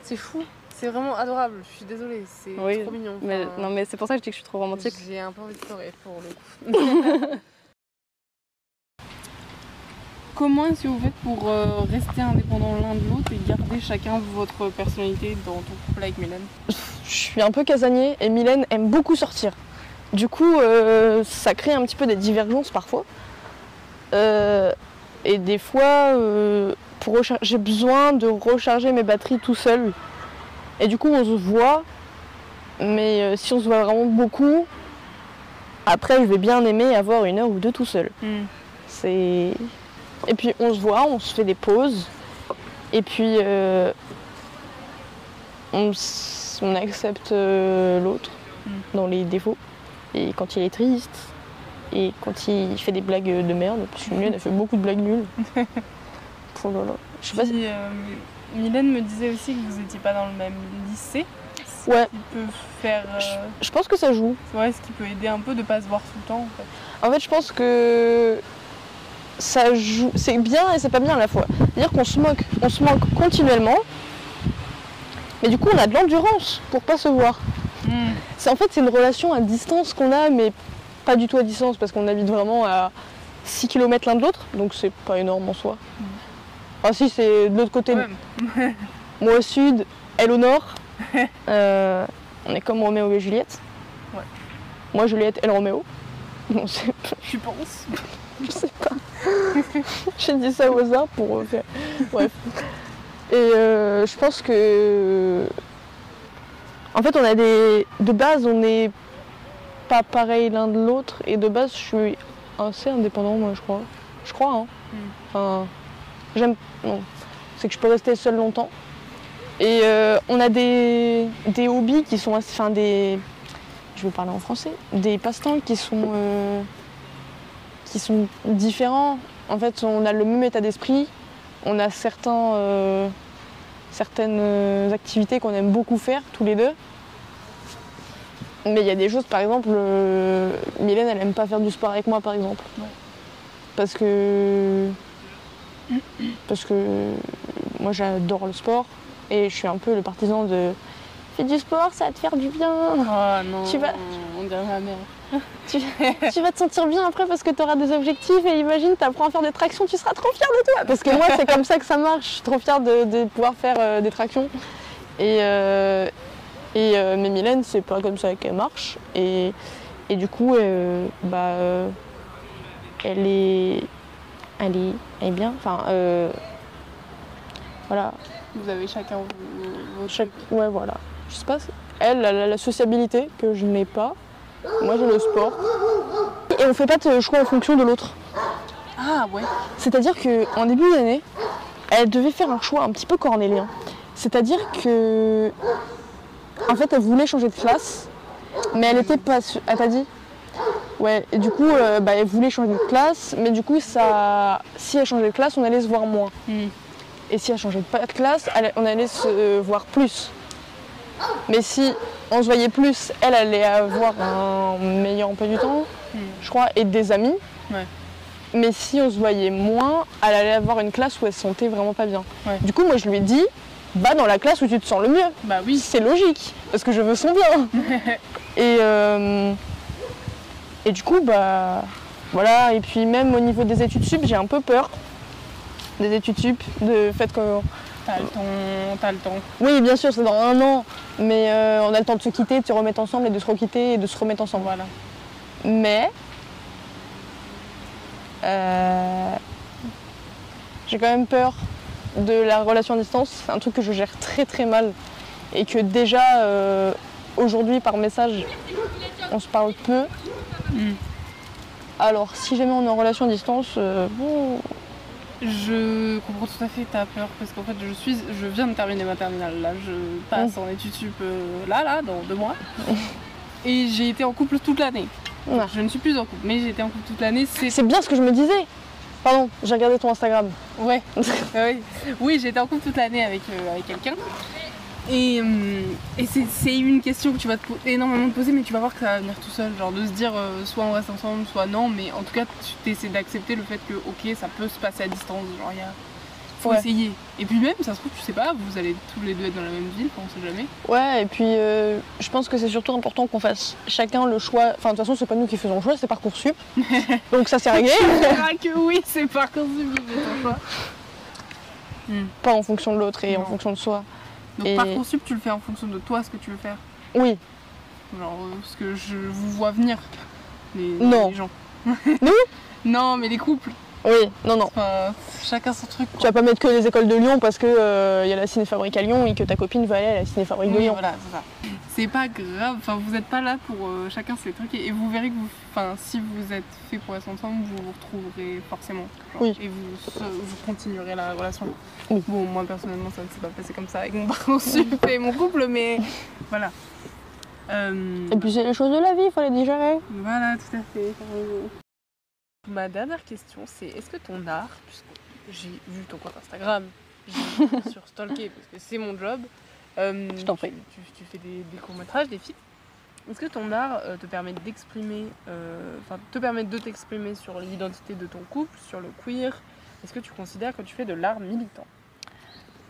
C'est fou, c'est vraiment adorable. Je suis désolée, c'est Oui, trop mignon. Mais, non, mais c'est pour ça que je dis que je suis trop romantique. J'ai un peu envie de pleurer pour le coup. [LAUGHS] Comment est-ce que vous faites pour euh, rester indépendants l'un de l'autre et garder chacun votre personnalité dans ton couple avec Mélène Je suis un peu casanier et Mylène aime beaucoup sortir. Du coup, euh, ça crée un petit peu des divergences parfois. Euh, et des fois, pour j'ai besoin de recharger mes batteries tout seul. Et du coup, on se voit. Mais si on se voit vraiment beaucoup, après, je vais bien aimer avoir une heure ou deux tout seul. C'est... Et puis on se voit, on se fait des pauses. Et puis euh, on, accepte euh, l'autre Mm. dans les défauts. Et quand il est triste, et quand il fait des blagues de merde, parce que Mylène a fait beaucoup de blagues nulles. Oh là là. Je sais pas si- euh, Mylène me disait aussi que vous n'étiez pas dans le même lycée. Ce Ouais. qui peut faire. euh, Je pense que ça joue. ouais, ce qui peut aider un peu de pas se voir tout le temps en fait. En fait, je pense que ça joue. C'est bien et c'est pas bien à la fois. C'est-à-dire qu'on se moque, on se moque continuellement. Mais du coup, on a de l'endurance pour pas se voir. C'est en fait c'est une relation à distance qu'on a, mais pas du tout à distance parce qu'on habite vraiment à 6 km l'un de l'autre, donc c'est pas énorme en soi. Ah si c'est de l'autre côté, Ouais. [LAUGHS] moi au sud, elle au nord. [LAUGHS] Euh, on est comme Roméo et Juliette. Ouais. Moi Juliette, elle Roméo. [LAUGHS] Bon, Tu penses? Je sais pas. [LAUGHS] J'ai dit ça au hasard pour faire. Bref. Et euh, je pense que. En fait, on a des. De base, on n'est pas pareil l'un de l'autre. Et de base, je suis assez indépendant, moi, je crois. Je crois, hein. Mm. Enfin. J'aime. Non. C'est que je peux rester seule longtemps. Et euh, on a des, des hobbies qui sont assez. Enfin, des. Je vais parler en français. Des passe-temps qui sont. euh, qui sont différents. En fait, on a le même état d'esprit. On a certains, euh, certaines euh, activités qu'on aime beaucoup faire tous les deux. Mais il y a des choses, par exemple, euh, Mylène, elle aime pas faire du sport avec moi, par exemple. Ouais. Parce que. Parce que moi, j'adore le sport et je suis un peu le partisan de. Fais du sport, ça va te faire du bien. Oh non. Tu vas- On dirait ma mère. Tu, tu vas te sentir bien après parce que tu auras des objectifs et imagine, tu apprends à faire des tractions, tu seras trop fière de toi. Parce que moi, c'est comme ça que ça marche. Je suis trop fière de, de pouvoir faire euh, des tractions. Et, euh, Et, euh, mais Mylène, c'est pas comme ça qu'elle marche. Et, et du coup, bah, elle, est, elle, est, elle est bien. Enfin, euh, voilà. Vous avez chacun vos- votre Chaque, ouais, voilà. Je sais pas, elle, elle a la sociabilité que je n'ai pas. Moi, j'ai le sport. Et on fait pas de choix en fonction de l'autre. Ah ouais. C'est-à-dire qu'en début d'année, elle devait faire un choix un petit peu cornélien. C'est-à-dire que, en fait, elle voulait changer de classe, mais elle était pas. Elle t'a dit Ouais, et du coup, euh, bah, elle voulait changer de classe, mais du coup, ça, si elle changeait de classe, on allait se voir moins. Hmm. Et si elle changeait pas de classe, on allait se voir plus. Mais si on se voyait plus, elle allait avoir un meilleur emploi du temps, Hmm. je crois, et des amis. Ouais. Mais si on se voyait moins, elle allait avoir une classe où elle se sentait vraiment pas bien. Ouais. Du coup, moi, je lui ai dit, va dans la classe où tu te sens le mieux. Bah oui. C'est logique, parce que je veux son bien. [LAUGHS] et, euh, et du coup, bah voilà. Et puis même au niveau des études sup, j'ai un peu peur des études sup, de fait que T'as le temps, t'as le temps. oui, bien sûr, c'est dans un an, mais euh, on a le temps de se quitter, de se remettre ensemble et de se requitter et de se remettre ensemble. Voilà. Mais euh, j'ai quand même peur de la relation à distance. C'est un truc que je gère très très mal et que déjà euh, aujourd'hui par message on se parle peu. Mm. Alors si jamais on est en relation à distance, bon, Je comprends tout à fait ta peur parce qu'en fait je suis, je viens de terminer ma terminale là, je passe en études sup euh, là là dans deux mois [LAUGHS] et j'ai été en couple toute l'année. Ouais. Je ne suis plus en couple, mais j'ai été en couple toute l'année. C'est c'est bien ce que je me disais. Pardon, j'ai regardé ton Instagram. ouais, [LAUGHS] oui, oui j'ai été en couple toute l'année avec euh, avec quelqu'un. Et, et c'est une question que tu vas te énormément te poser, mais tu vas voir que ça va venir tout seul. Genre de se dire euh, soit on reste ensemble, soit non, mais en tout cas tu essaies d'accepter le fait que ok ça peut se passer à distance. Genre il y a. Faut Ouais. essayer. Et puis même, ça se trouve, tu sais pas, vous allez tous les deux être dans la même ville, on sait jamais. Ouais, et puis euh, je pense que c'est surtout important qu'on fasse chacun le choix. Enfin, de toute façon, c'est pas nous qui faisons le choix, c'est Parcoursup. [LAUGHS] Donc ça, c'est réglé. Que oui, c'est par contre ton choix. pas en fonction de l'autre et en fonction de soi. Donc Et- Parcoursup, tu le fais en fonction de toi, ce que tu veux faire. Oui, Genre, euh, parce que je vous vois venir, les, Non. les gens. [LAUGHS] Nous Non, mais les couples. oui, non, non. Chacun son truc. Tu vas pas mettre que les écoles de Lyon parce que euh, y a la cinéfabrique à Lyon et que ta copine va aller à la cinéfabrique de Lyon. voilà, c'est ça. C'est pas grave, enfin, vous n'êtes pas là pour euh, chacun ses trucs et, et vous verrez que vous, enfin, si vous êtes fait pour être ensemble, vous vous retrouverez forcément. genre, Oui. Et vous, vous continuerez la relation. Bon, moi personnellement, ça ne s'est pas passé comme ça avec mon [LAUGHS] parcoursup et mon couple, mais voilà. Euh, Et puis c'est les choses de la vie, il faut les digérer. Voilà, tout à fait. Ma dernière question, c'est est-ce que ton art, puisque j'ai vu ton compte Instagram, j'ai [LAUGHS] sûr stalké parce que c'est mon job, euh, Je t'en tu- prie. Tu, tu fais des, des courts-métrages, des films. Est-ce que ton art euh, te permet d'exprimer, enfin te permet de t'exprimer sur l'identité de ton couple, sur le queer? Est-ce que tu considères que tu fais de l'art militant?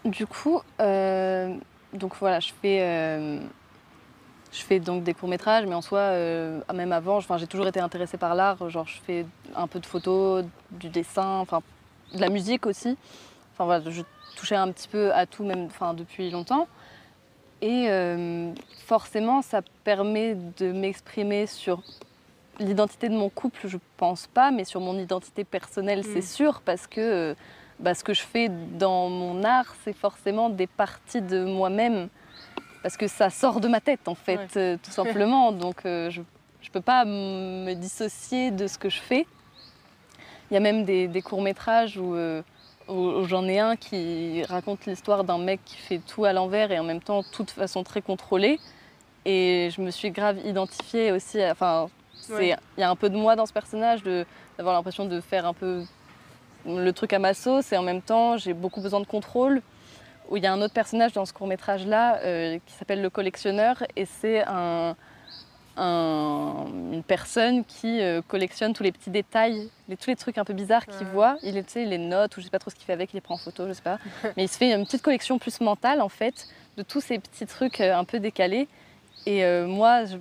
Du coup, euh, donc voilà, je fais, euh, je fais donc des courts métrages, mais en soi, euh, même avant, j'ai toujours été intéressée par l'art. Genre, je fais un peu de photos, du dessin, enfin, de la musique aussi. Enfin voilà, je touchais un petit peu à tout, même, enfin, depuis longtemps. Et forcément, ça permet de m'exprimer sur l'identité de mon couple, je pense pas, mais sur mon identité personnelle, Mm. c'est sûr, parce que bah, ce que je fais dans mon art, c'est forcément des parties de moi-même, parce que ça sort de ma tête, en fait, Ouais. euh, tout simplement. [LAUGHS] Donc, euh, je ne peux pas me dissocier de ce que je fais. Il y a même des, des courts-métrages où, euh, où- où j'en ai un qui raconte l'histoire d'un mec qui fait tout à l'envers et en même temps tout de façon très contrôlée. Et je me suis grave identifiée aussi. Enfin, il Ouais. y a un peu de moi dans ce personnage, d'avoir l'impression de faire un peu le truc à ma sauce et en même temps j'ai beaucoup besoin de contrôle. Où il y a un autre personnage dans ce court métrage là qui s'appelle le collectionneur et c'est un, un- une personne qui euh, collectionne tous les petits détails, les, tous les trucs un peu bizarres qu'il voit. Il, est, tu sais, les notes ou je sais pas trop ce qu'il fait avec, il les prend en photo, je sais pas. [LAUGHS] Mais il se fait une petite collection plus mentale en fait de tous ces petits trucs euh, un peu décalés. Et euh, moi, je-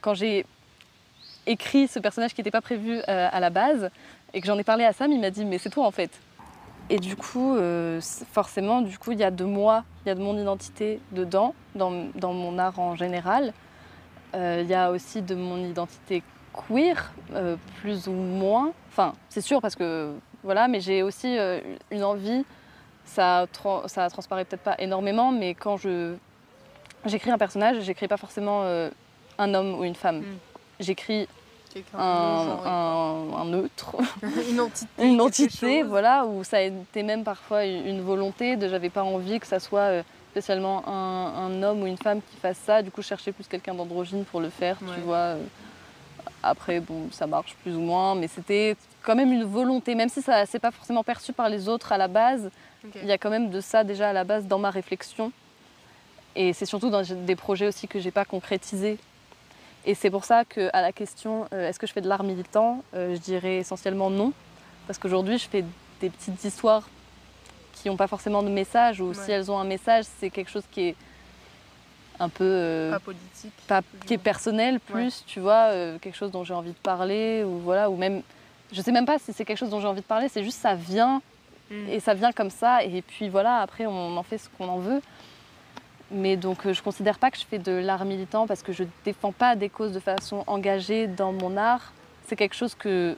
quand j'ai écrit ce personnage qui n'était pas prévu euh, à la base et que j'en ai parlé à Sam, il m'a dit mais c'est toi en fait. Et du coup, euh, forcément, du coup, il y a de moi, il y a de mon identité dedans, dans, dans mon art en général. Euh, Il y a aussi de mon identité queer, euh, plus ou moins. Enfin, c'est sûr parce que voilà, mais j'ai aussi une envie. Ça, tra- ça transparaît peut-être pas énormément, mais quand je j'écris un personnage, j'écris pas forcément un homme ou une femme. Mm. J'écris un, neutre, [LAUGHS] une entité. [LAUGHS] une entité, voilà, où ça a été même parfois une volonté de j'avais pas envie que ça soit euh, spécialement un, un homme ou une femme qui fasse ça. Du coup, je cherchais plus quelqu'un d'androgyne pour le faire, Ouais. tu vois. euh. Après, bon, ça marche plus ou moins, mais c'était quand même une volonté, même si ça c'est pas forcément perçu par les autres à la base. Il y a quand même de ça déjà à la base dans ma réflexion. Et c'est surtout dans des projets aussi que j'ai pas concrétisés. Et c'est pour ça que à la question euh, est-ce que je fais de l'art militant, euh, je dirais essentiellement non, parce qu'aujourd'hui je fais des petites histoires qui n'ont pas forcément de message, ou si elles ont un message, c'est quelque chose qui est un peu euh, Pas politique. pas- qui est personnel plus, tu vois, quelque chose dont j'ai envie de parler, ou voilà, ou même, je sais même pas si c'est quelque chose dont j'ai envie de parler, c'est juste ça vient Mm. et ça vient comme ça, et puis voilà, après on en fait ce qu'on en veut. Mais donc euh, je considère pas que je fais de l'art militant parce que je défends pas des causes de façon engagée dans mon art. C'est quelque chose que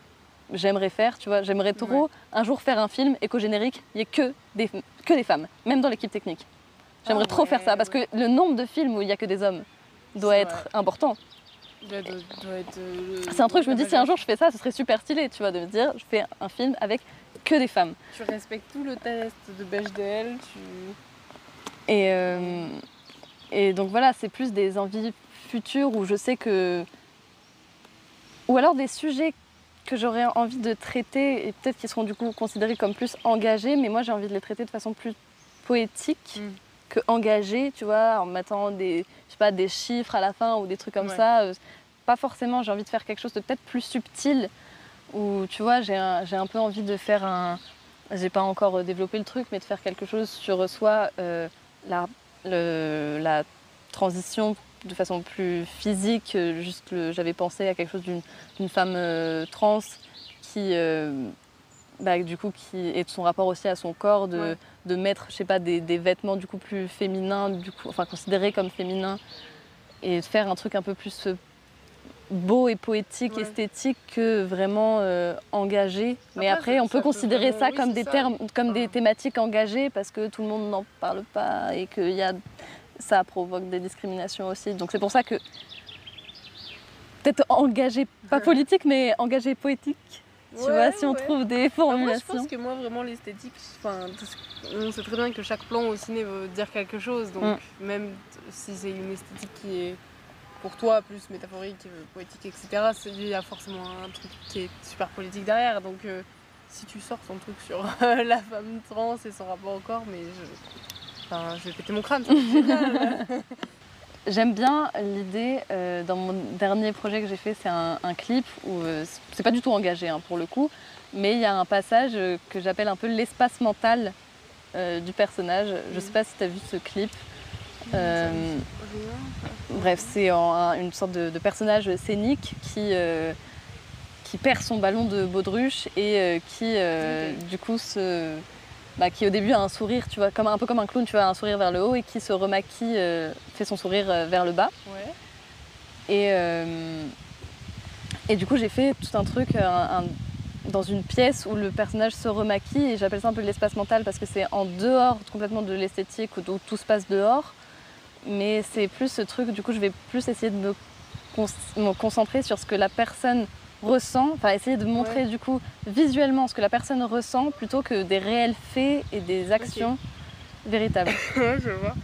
j'aimerais faire, tu vois. J'aimerais trop un jour faire un film et qu'au générique, il n'y ait que des, que des femmes, même dans l'équipe technique. J'aimerais Ah trop faire ça ouais, parce que le nombre de films où il n'y a que des hommes doit être vrai. important. Doit- doit- doit être, euh, C'est un truc, je me dis, si un jour je fais ça, ce serait super stylé, tu vois, de me dire, je fais un film avec que des femmes. Tu respectes tout le test de Bechdel, tu. Et, euh, et donc voilà, c'est plus des envies futures où je sais que. Ou alors des sujets que j'aurais envie de traiter et peut-être qui seront du coup considérés comme plus engagés, mais moi j'ai envie de les traiter de façon plus poétique Mm. que engagée, tu vois, en mettant des, je sais pas, des chiffres à la fin ou des trucs comme Ouais. ça. Euh, Pas forcément, j'ai envie de faire quelque chose de peut-être plus subtil où tu vois, j'ai un, j'ai un peu envie de faire un. J'ai pas encore euh, développé le truc, mais de faire quelque chose sur euh, la, le- la transition de façon plus physique. euh, Juste, j'avais pensé à quelque chose d'une femme euh, trans qui, euh, bah, du coup, qui et de son rapport aussi à son corps, de, Ouais. de mettre, je sais pas, des, des vêtements du coup plus féminins, du coup, enfin considérés comme féminins, et de faire un truc un peu plus beau et poétique, Ouais. esthétique que vraiment euh, engagé. Mais Après, on peut considérer vraiment- ça comme des ça. termes, comme des thématiques engagées parce que tout le monde n'en parle pas et que y a, ça provoque des discriminations aussi. Donc c'est pour ça que peut-être engagé, pas politique, mais engagé poétique. Tu vois, si on trouve des Bah, moi, je formulations. pense que moi, vraiment, l'esthétique, on sait très bien que chaque plan au ciné veut dire quelque chose. Donc, Mm. même si c'est une esthétique qui est pour toi plus métaphorique, euh, poétique, etc., il y a forcément un truc qui est super politique derrière. Donc, euh, si tu sors ton truc sur [LAUGHS] la femme trans et son rapport au corps, mais je, enfin, je vais péter mon crâne. [LAUGHS] [LAUGHS] J'aime bien l'idée, euh, dans mon dernier projet que j'ai fait, c'est un, un clip où euh, c'est pas du tout engagé hein, pour le coup, mais il y a un passage que j'appelle un peu l'espace mental du personnage. Je sais pas si tu as vu ce clip. Euh, bref, c'est une sorte de, de personnage scénique qui, euh, qui perd son ballon de baudruche et euh, qui, du coup, se, bah, qui au début a un sourire, tu vois, comme, un peu comme un clown, tu vois, un sourire vers le haut et qui se remaquille, euh, fait son sourire euh, vers le bas. Ouais. Et, euh, et du coup, j'ai fait tout un truc un- un- dans une pièce où le personnage se remaquille et j'appelle ça un peu l'espace mental parce que c'est en dehors complètement de l'esthétique où, où tout se passe dehors. Mais c'est plus ce truc, du coup, je vais plus essayer de me, concentrer sur ce que la personne ressent, enfin essayer de montrer du coup visuellement ce que la personne ressent plutôt que des réels faits et des actions véritables. [LAUGHS] Ouais, je vois.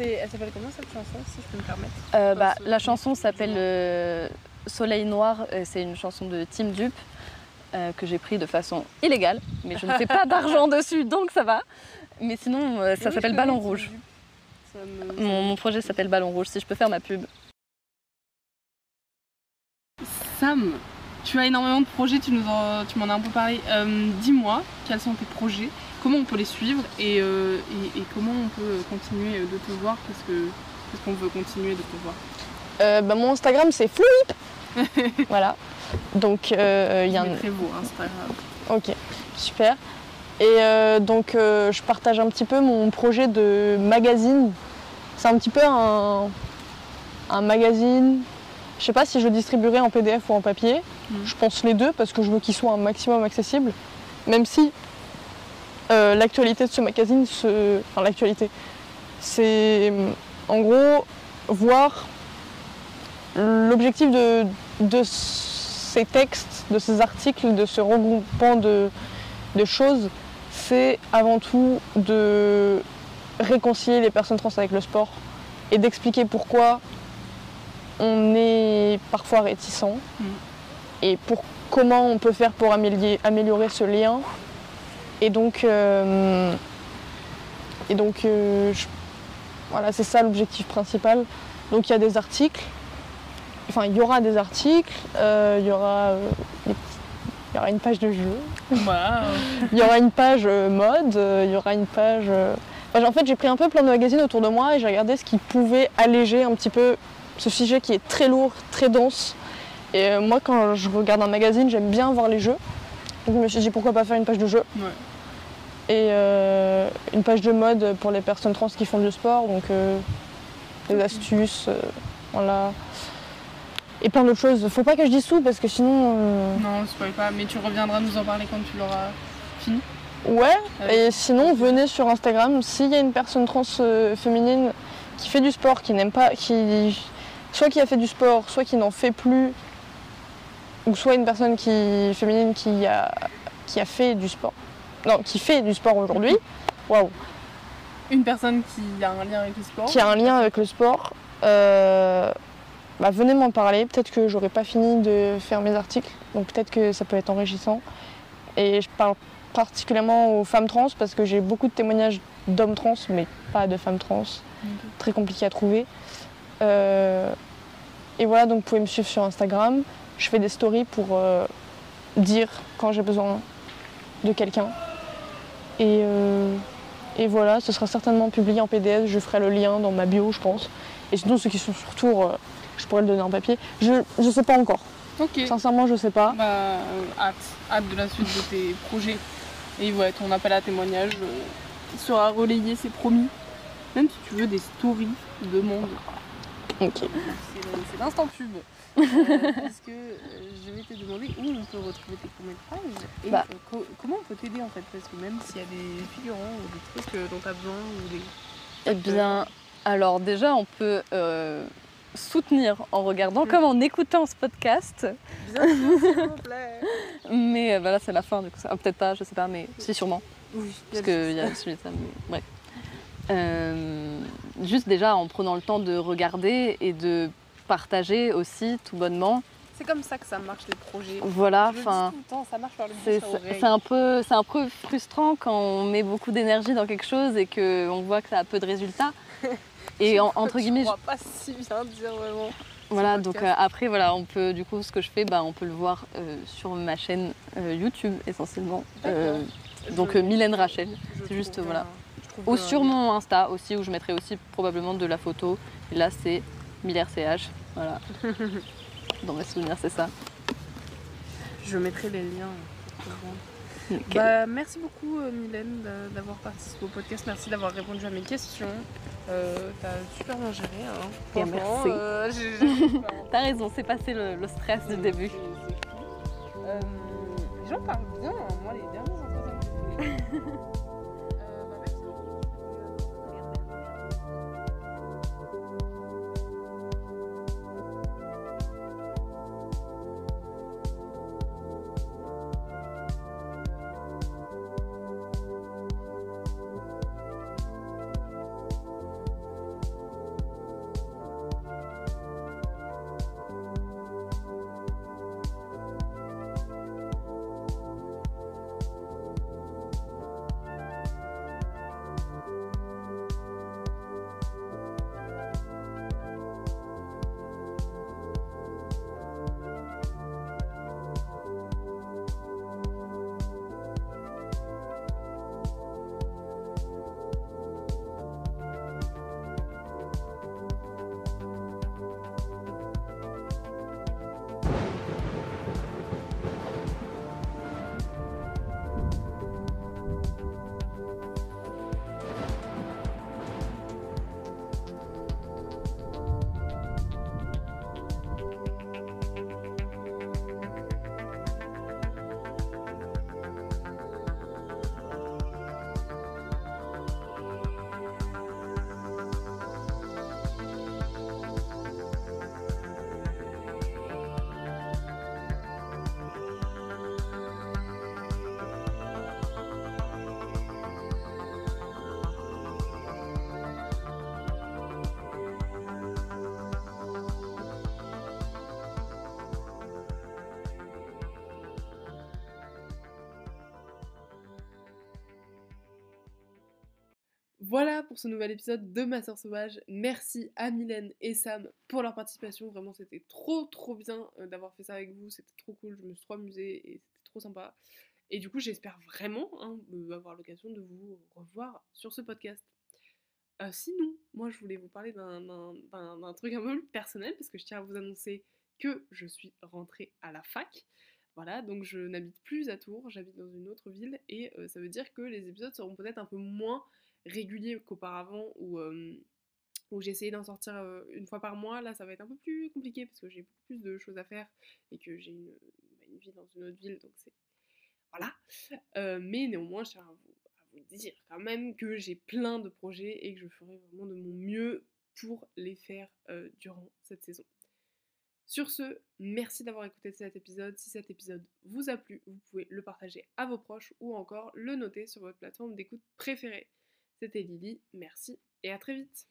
Elle s'appelle comment cette chanson, si je peux me permettre? Euh, bah, la chanson s'appelle euh, Soleil Noir. C'est une chanson de Team Dupe euh, que j'ai pris de façon illégale, mais je ne fais pas d'argent [LAUGHS] dessus, donc ça va. Mais sinon, ça Oui, s'appelle Ballon Rouge. Ça me- Mon, mon projet s'appelle Ballon Rouge. Si je peux faire ma pub. Sam, tu as énormément de projets, tu nous en- tu m'en as un peu parlé. Euh, Dis-moi, quels sont tes projets? Comment on peut les suivre? Et, euh, et- et comment on peut continuer de te voir? Parce que parce qu'on veut continuer de te voir? Euh, bah, mon Instagram c'est Flouip. [LAUGHS] voilà. Donc euh, il y a un. mettrai vos Instagram. Ok, super. Et euh, donc euh, je partage un petit peu mon projet de magazine. C'est un petit peu un, un magazine. Je sais pas si je le distribuerai en PDF ou en papier. Mhm. Je pense les deux parce que je veux qu'il soit un maximum accessible. Même si euh, l'actualité de ce magazine, enfin l'actualité, c'est en gros voir l'objectif de, de ces textes, de ces articles, de ce regroupement de, de choses, c'est avant tout de réconcilier les personnes trans avec le sport et d'expliquer pourquoi on est parfois réticent Mm. et pour comment on peut faire pour améliorer, améliorer ce lien. Et donc, euh, et donc euh, je- voilà, c'est ça l'objectif principal. Donc il y a des articles, enfin il y aura des articles, euh, il y aura des petits- il y aura une page de jeu, il y aura une page euh, mode, euh, il y aura une page. euh, enfin, en fait, j'ai pris un peu plein de magazines autour de moi et j'ai regardé ce qui pouvait alléger un petit peu ce sujet qui est très lourd, très dense. Et moi, quand je regarde un magazine, j'aime bien voir les jeux. Donc, je me suis dit pourquoi pas faire une page de jeu? Ouais. et euh, une page de mode pour les personnes trans qui font du sport. Donc, euh, des astuces, euh, voilà. Et plein d'autres choses. Faut pas que je dise tout parce que sinon. euh, Non, spoil pas, mais tu reviendras nous en parler quand tu l'auras fini. Ouais, Avec- et sinon venez sur Instagram. S'il y a une personne trans euh, féminine qui fait du sport, qui n'aime pas, qui soit qui a fait du sport, soit qui n'en fait plus, ou soit une personne qui féminine qui a qui a fait du sport, non, qui fait du sport aujourd'hui, waouh, Une personne qui a un lien avec le sport. qui a un lien avec le sport, euh, bah, venez m'en parler. Peut-être que j'aurais pas fini de faire mes articles, donc peut-être que ça peut être enrichissant. Et je parle particulièrement aux femmes trans parce que j'ai beaucoup de témoignages d'hommes trans, mais pas de femmes trans. Très compliqué à trouver. Euh, et voilà, donc vous pouvez me suivre sur Instagram. Je fais des stories pour euh, dire quand j'ai besoin de quelqu'un. Et, euh, et voilà, ce sera certainement publié en PDF. Je ferai le lien dans ma bio, je pense. Et sinon, ceux qui sont sur tour, euh, je pourrais le donner en papier. Je ne sais pas encore. Ok. Sincèrement, je sais pas. Bah, euh, hâte, hâte de la suite de tes [LAUGHS] projets. Et ouais, ton appel à témoignage euh, sera relayé, c'est promis. Même si tu veux des stories de monde. Ok. C'est l'instant pub. [LAUGHS] Euh, parce que euh, je vais te demander où on peut retrouver tes courts-métrages et Bah. co- comment on peut t'aider en fait? Parce que même s'il y a des figurants ou des trucs dont tu as besoin ou des. Eh bien, alors déjà, on peut euh, soutenir en regardant comme en écoutant ce podcast. Bien sûr, s'il vous plaît. [LAUGHS] Mais euh, bah là, c'est la fin, du coup. ah, Peut-être pas, je sais pas, mais si, sûrement. Oui, Parce qu'il y a celui mais bref. Euh, juste déjà en prenant le temps de regarder et de partager aussi tout bonnement. C'est comme ça que ça marche les projets. Voilà, enfin. C'est un, peu, c'est un peu frustrant quand on met beaucoup d'énergie dans quelque chose et qu'on voit que ça a peu de résultats. [LAUGHS] Et en- entre Je guillemets, crois pas si bien dire vraiment. Voilà, donc euh, après, voilà, on peut, du coup, ce que je fais, bah, on peut le voir euh, sur ma chaîne euh, YouTube essentiellement. Euh, donc Je- euh, Mylène Rachel. je c'est juste, voilà. je Ou sur mon Insta aussi, où je mettrai aussi probablement de la photo. Et là, c'est MillerCH. Voilà. [LAUGHS] Dans mes souvenirs, c'est ça. Je mettrai les liens. Bah, merci beaucoup euh, Mylène d'a- d'avoir participé au podcast. Merci d'avoir répondu à mes questions. Euh, T'as super bien géré. Hein. Merci. euh, [LAUGHS] T'as raison, c'est passé le, le stress du début. Les gens parlent bien. hein. Moi, les derniers entretiens [LAUGHS] Voilà pour ce nouvel épisode de Ma Sœur Sauvage. Merci à Mylène et Sam pour leur participation. Vraiment, c'était trop trop bien euh, d'avoir fait ça avec vous. C'était trop cool. Je me suis trop amusée et c'était trop sympa. Et du coup, j'espère vraiment hein, avoir l'occasion de vous revoir sur ce podcast. Euh, sinon, moi, je voulais vous parler d'un truc un peu personnel parce que je tiens à vous annoncer que je suis rentrée à la fac. Voilà, donc je n'habite plus à Tours, j'habite dans une autre ville et euh, ça veut dire que les épisodes seront peut-être un peu moins réguliers qu'auparavant où, où j'essayais d'en sortir une fois par mois. Là, ça va être un peu plus compliqué parce que j'ai beaucoup plus de choses à faire et que j'ai une, bah, une, vie dans une autre ville, donc c'est. Voilà. mais néanmoins, je tiens à vous, à vous dire quand même que j'ai plein de projets et que je ferai vraiment de mon mieux pour les faire durant cette saison. Sur ce, merci d'avoir écouté cet épisode. Si cet épisode vous a plu, vous pouvez le partager à vos proches ou encore le noter sur votre plateforme d'écoute préférée. C'était Lily, merci et à très vite.